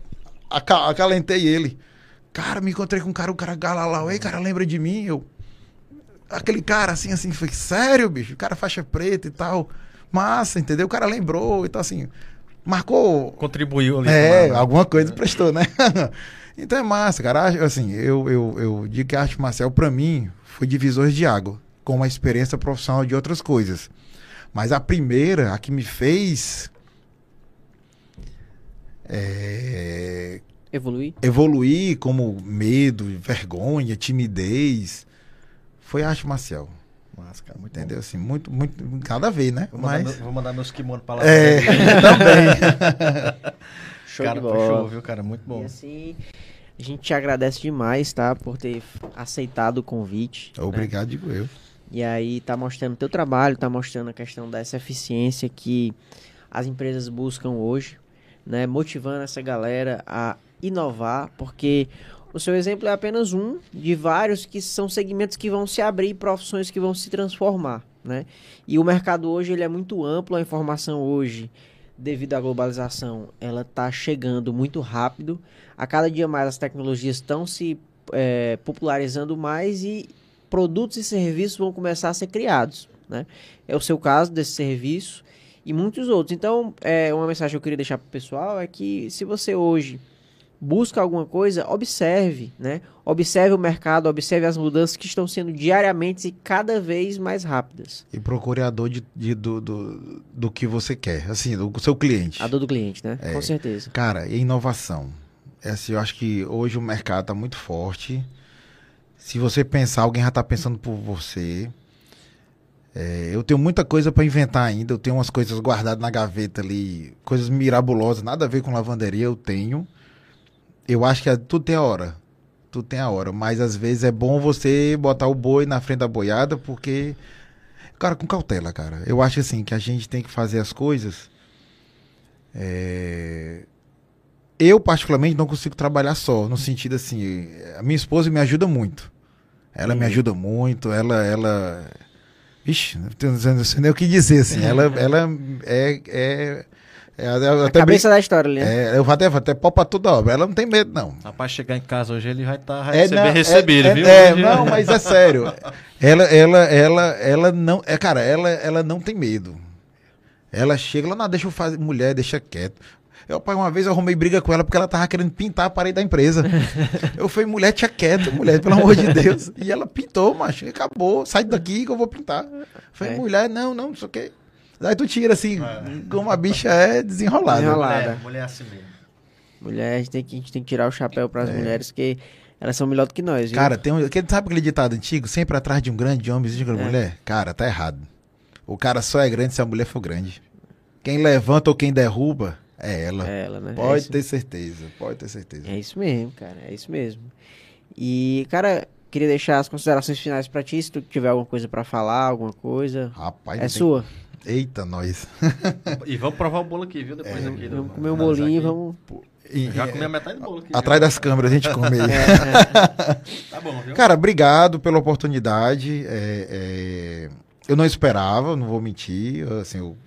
acalentei ele. Cara, me encontrei com um cara, o cara galalau. Ei, cara, lembra de mim? Eu. Aquele cara assim, assim, foi sério, bicho. O cara faixa preta e tal. Massa, entendeu? O cara lembrou e tal, assim. Marcou. Contribuiu ali. É, alguma coisa prestou, né? então é massa, cara. Assim, eu, eu, eu digo que a arte marcial, pra mim, foi divisores de água com uma experiência profissional de outras coisas. Mas a primeira, a que me fez é, Evoluir? Evoluir como medo, vergonha, timidez. Foi arte marcial. Mas, cara, muito, entendeu? Assim, muito, muito, nada a ver, né? Vou, Mas, mandar, meu- vou mandar meus kimonos pra lá. é, também. Show cara, de bola. show, viu, cara? Muito E bom. assim, a gente te agradece demais, tá? Por ter aceitado o convite. né? Obrigado, digo eu. E aí tá mostrando teu trabalho, tá mostrando a questão dessa eficiência que as empresas buscam hoje, né? Motivando essa galera a inovar, porque o seu exemplo é apenas um de vários que são segmentos que vão se abrir, profissões que vão se transformar, né? E o mercado hoje ele é muito amplo, a informação hoje, devido à globalização, ela tá chegando muito rápido. A cada dia mais as tecnologias estão se eh, popularizando mais e produtos e serviços vão começar a ser criados, né? É o seu caso desse serviço e muitos outros. Então, é, uma mensagem que eu queria deixar para o pessoal é que se você hoje busca alguma coisa, observe, né? Observe o mercado, observe as mudanças que estão sendo diariamente e cada vez mais rápidas. E procure a dor de, de- do, do, do que você quer, assim, do seu cliente. A dor do cliente, né? É. Com certeza. Cara, e inovação? É assim, eu acho que hoje o mercado tá muito forte. Se você pensar, alguém já tá pensando por você. É, eu tenho muita coisa para inventar ainda. Eu tenho umas coisas guardadas na gaveta ali, coisas mirabolosas, nada a ver com lavanderia, eu tenho. Eu acho que é- tudo tem a hora. Tudo tem a hora. Mas às vezes é bom você botar o boi na frente da boiada, porque. Cara, com cautela, cara. Eu acho assim que a gente tem que fazer as coisas. É, eu, particularmente, não consigo trabalhar só, no sentido assim, a minha esposa me ajuda muito. Ela me ajuda muito, ela, ela. Ixi, não sei nem o que dizer, assim. Ela, ela é. é, é eu A até cabeça da história ali, né? é, eu vou até, até pau pra toda obra. Ela não tem medo, não. Rapaz, chegar em casa hoje ele vai estar vai É, bem é- recebido, é, viu? É, Hoje- não, mas é sério. Ela, ela, ela, ela não. É, cara, ela, ela não tem medo. Ela chega, ela não, deixa eu fazer. Mulher, deixa quieto. Eu, pai, uma vez eu arrumei briga com ela porque ela tava querendo pintar a parede da empresa. eu falei, mulher, tinha quieto, mulher, pelo amor de Deus. E ela pintou, macho, acabou. Sai daqui que eu vou pintar. Eu falei, É. mulher, não, não, não sei o quê. Aí tu tira assim, como a bicha é desenrolada. Desenrolada. Mulher, mulher é assim mesmo. Mulher, a gente tem que, a gente tem que tirar o chapéu para as mulheres, que elas são melhor do que nós, viu? É. Cara, tem um, aquele- sabe aquele ditado antigo? Sempre atrás de um grande homem existe uma É. mulher? Cara, tá errado. O cara só é grande se a mulher for grande. Quem levanta ou quem derruba é ela. É ela, né? É Pode isso- ter certeza, pode ter certeza. É isso mesmo, cara. É isso mesmo. E, cara, queria deixar as considerações finais pra ti, se tu tiver alguma coisa pra falar, alguma coisa. Rapaz, É tem- sua. Eita, nós. E vamos provar o bolo aqui, viu? Depois É, aqui. Vamos comer um bolinho, vamos. E- Já comi a metade do bolo aqui. atrás viu? das câmeras a gente come aí. Tá bom, viu? Cara, obrigado pela oportunidade. É, é, eu não esperava, não vou mentir. Assim, eu-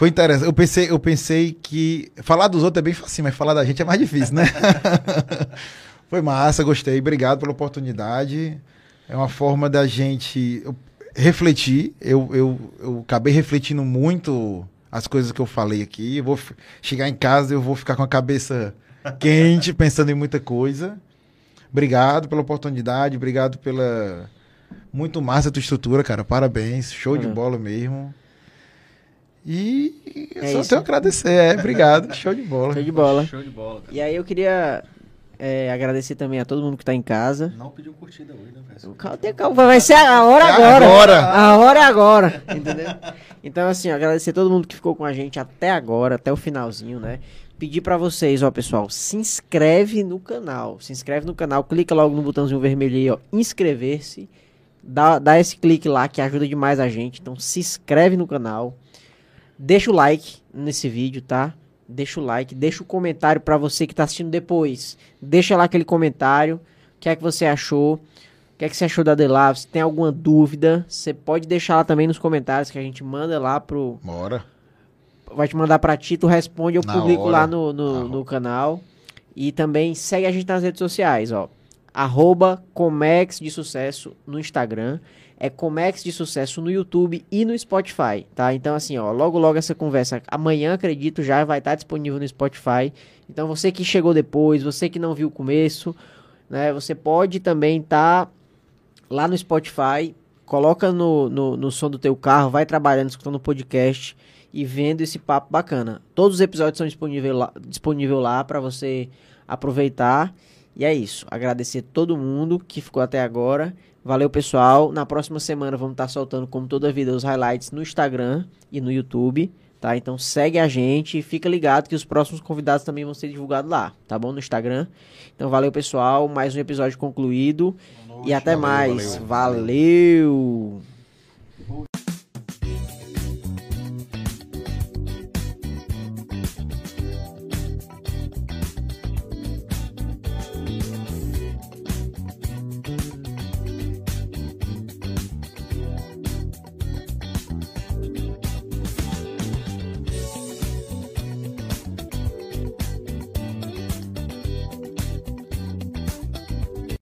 Foi interessante. Eu pensei, eu pensei que. Falar dos outros é bem fácil, mas falar da gente é mais difícil, né? Foi massa, gostei. Obrigado pela oportunidade. É uma forma da gente refletir. Eu, eu, eu acabei refletindo muito as coisas que eu falei aqui. Eu vou chegar em casa e eu vou ficar com a cabeça quente, pensando em muita coisa. Obrigado pela oportunidade, obrigado pela. Muito massa a tua estrutura, cara. Parabéns. Show de Valeu. bola mesmo. E eu É só isso. tenho a agradecer. É, obrigado. Show de bola. Show de bola. Show de bola, cara. E aí eu queria é, agradecer também a todo mundo que tá em casa. Não pediu curtida hoje, né, velho? Calma, tem calma, vai ser a hora É agora. agora. A hora é agora, entendeu? Então, assim, ó, agradecer todo mundo que ficou com a gente até agora, até o finalzinho, né? Pedir pra vocês, ó, pessoal, se inscreve no canal. Se inscreve no canal, clica logo no botãozinho vermelho aí, ó, inscrever-se. Dá, dá esse clique lá que ajuda demais a gente. Então, se inscreve no canal. Deixa o like nesse vídeo, tá? Deixa o like, deixa o comentário pra você que tá assistindo depois. Deixa lá aquele comentário. O que é que você achou? O que é que você achou da Delave? Se tem alguma dúvida, você pode deixar lá também nos comentários que a gente manda lá pro. Bora. Vai te mandar pra ti, tu responde, eu Na publico hora. lá no, no, no canal. E também segue a gente nas redes sociais, ó. Arroba Comex de Sucesso no Instagram. É Comex de Sucesso no YouTube e no Spotify, tá? Então, assim, ó, logo logo essa conversa, amanhã, acredito, já vai estar disponível no Spotify. Então, você que chegou depois, você que não viu o começo, né? Você pode também estar lá no Spotify coloca no, no, no som do teu carro, vai trabalhando, escutando o podcast e vendo esse papo bacana. Todos os episódios são disponíveis lá, disponível lá para você aproveitar. E é isso. Agradecer todo mundo que ficou até agora. Valeu, pessoal. Na próxima semana vamos estar soltando, como toda vida, os highlights no Instagram e no YouTube. Tá? Então segue a gente e fica ligado que os próximos convidados também vão ser divulgados lá, tá bom? No Instagram. Então valeu, pessoal. Mais um episódio concluído. e até valeu, mais. valeu. valeu.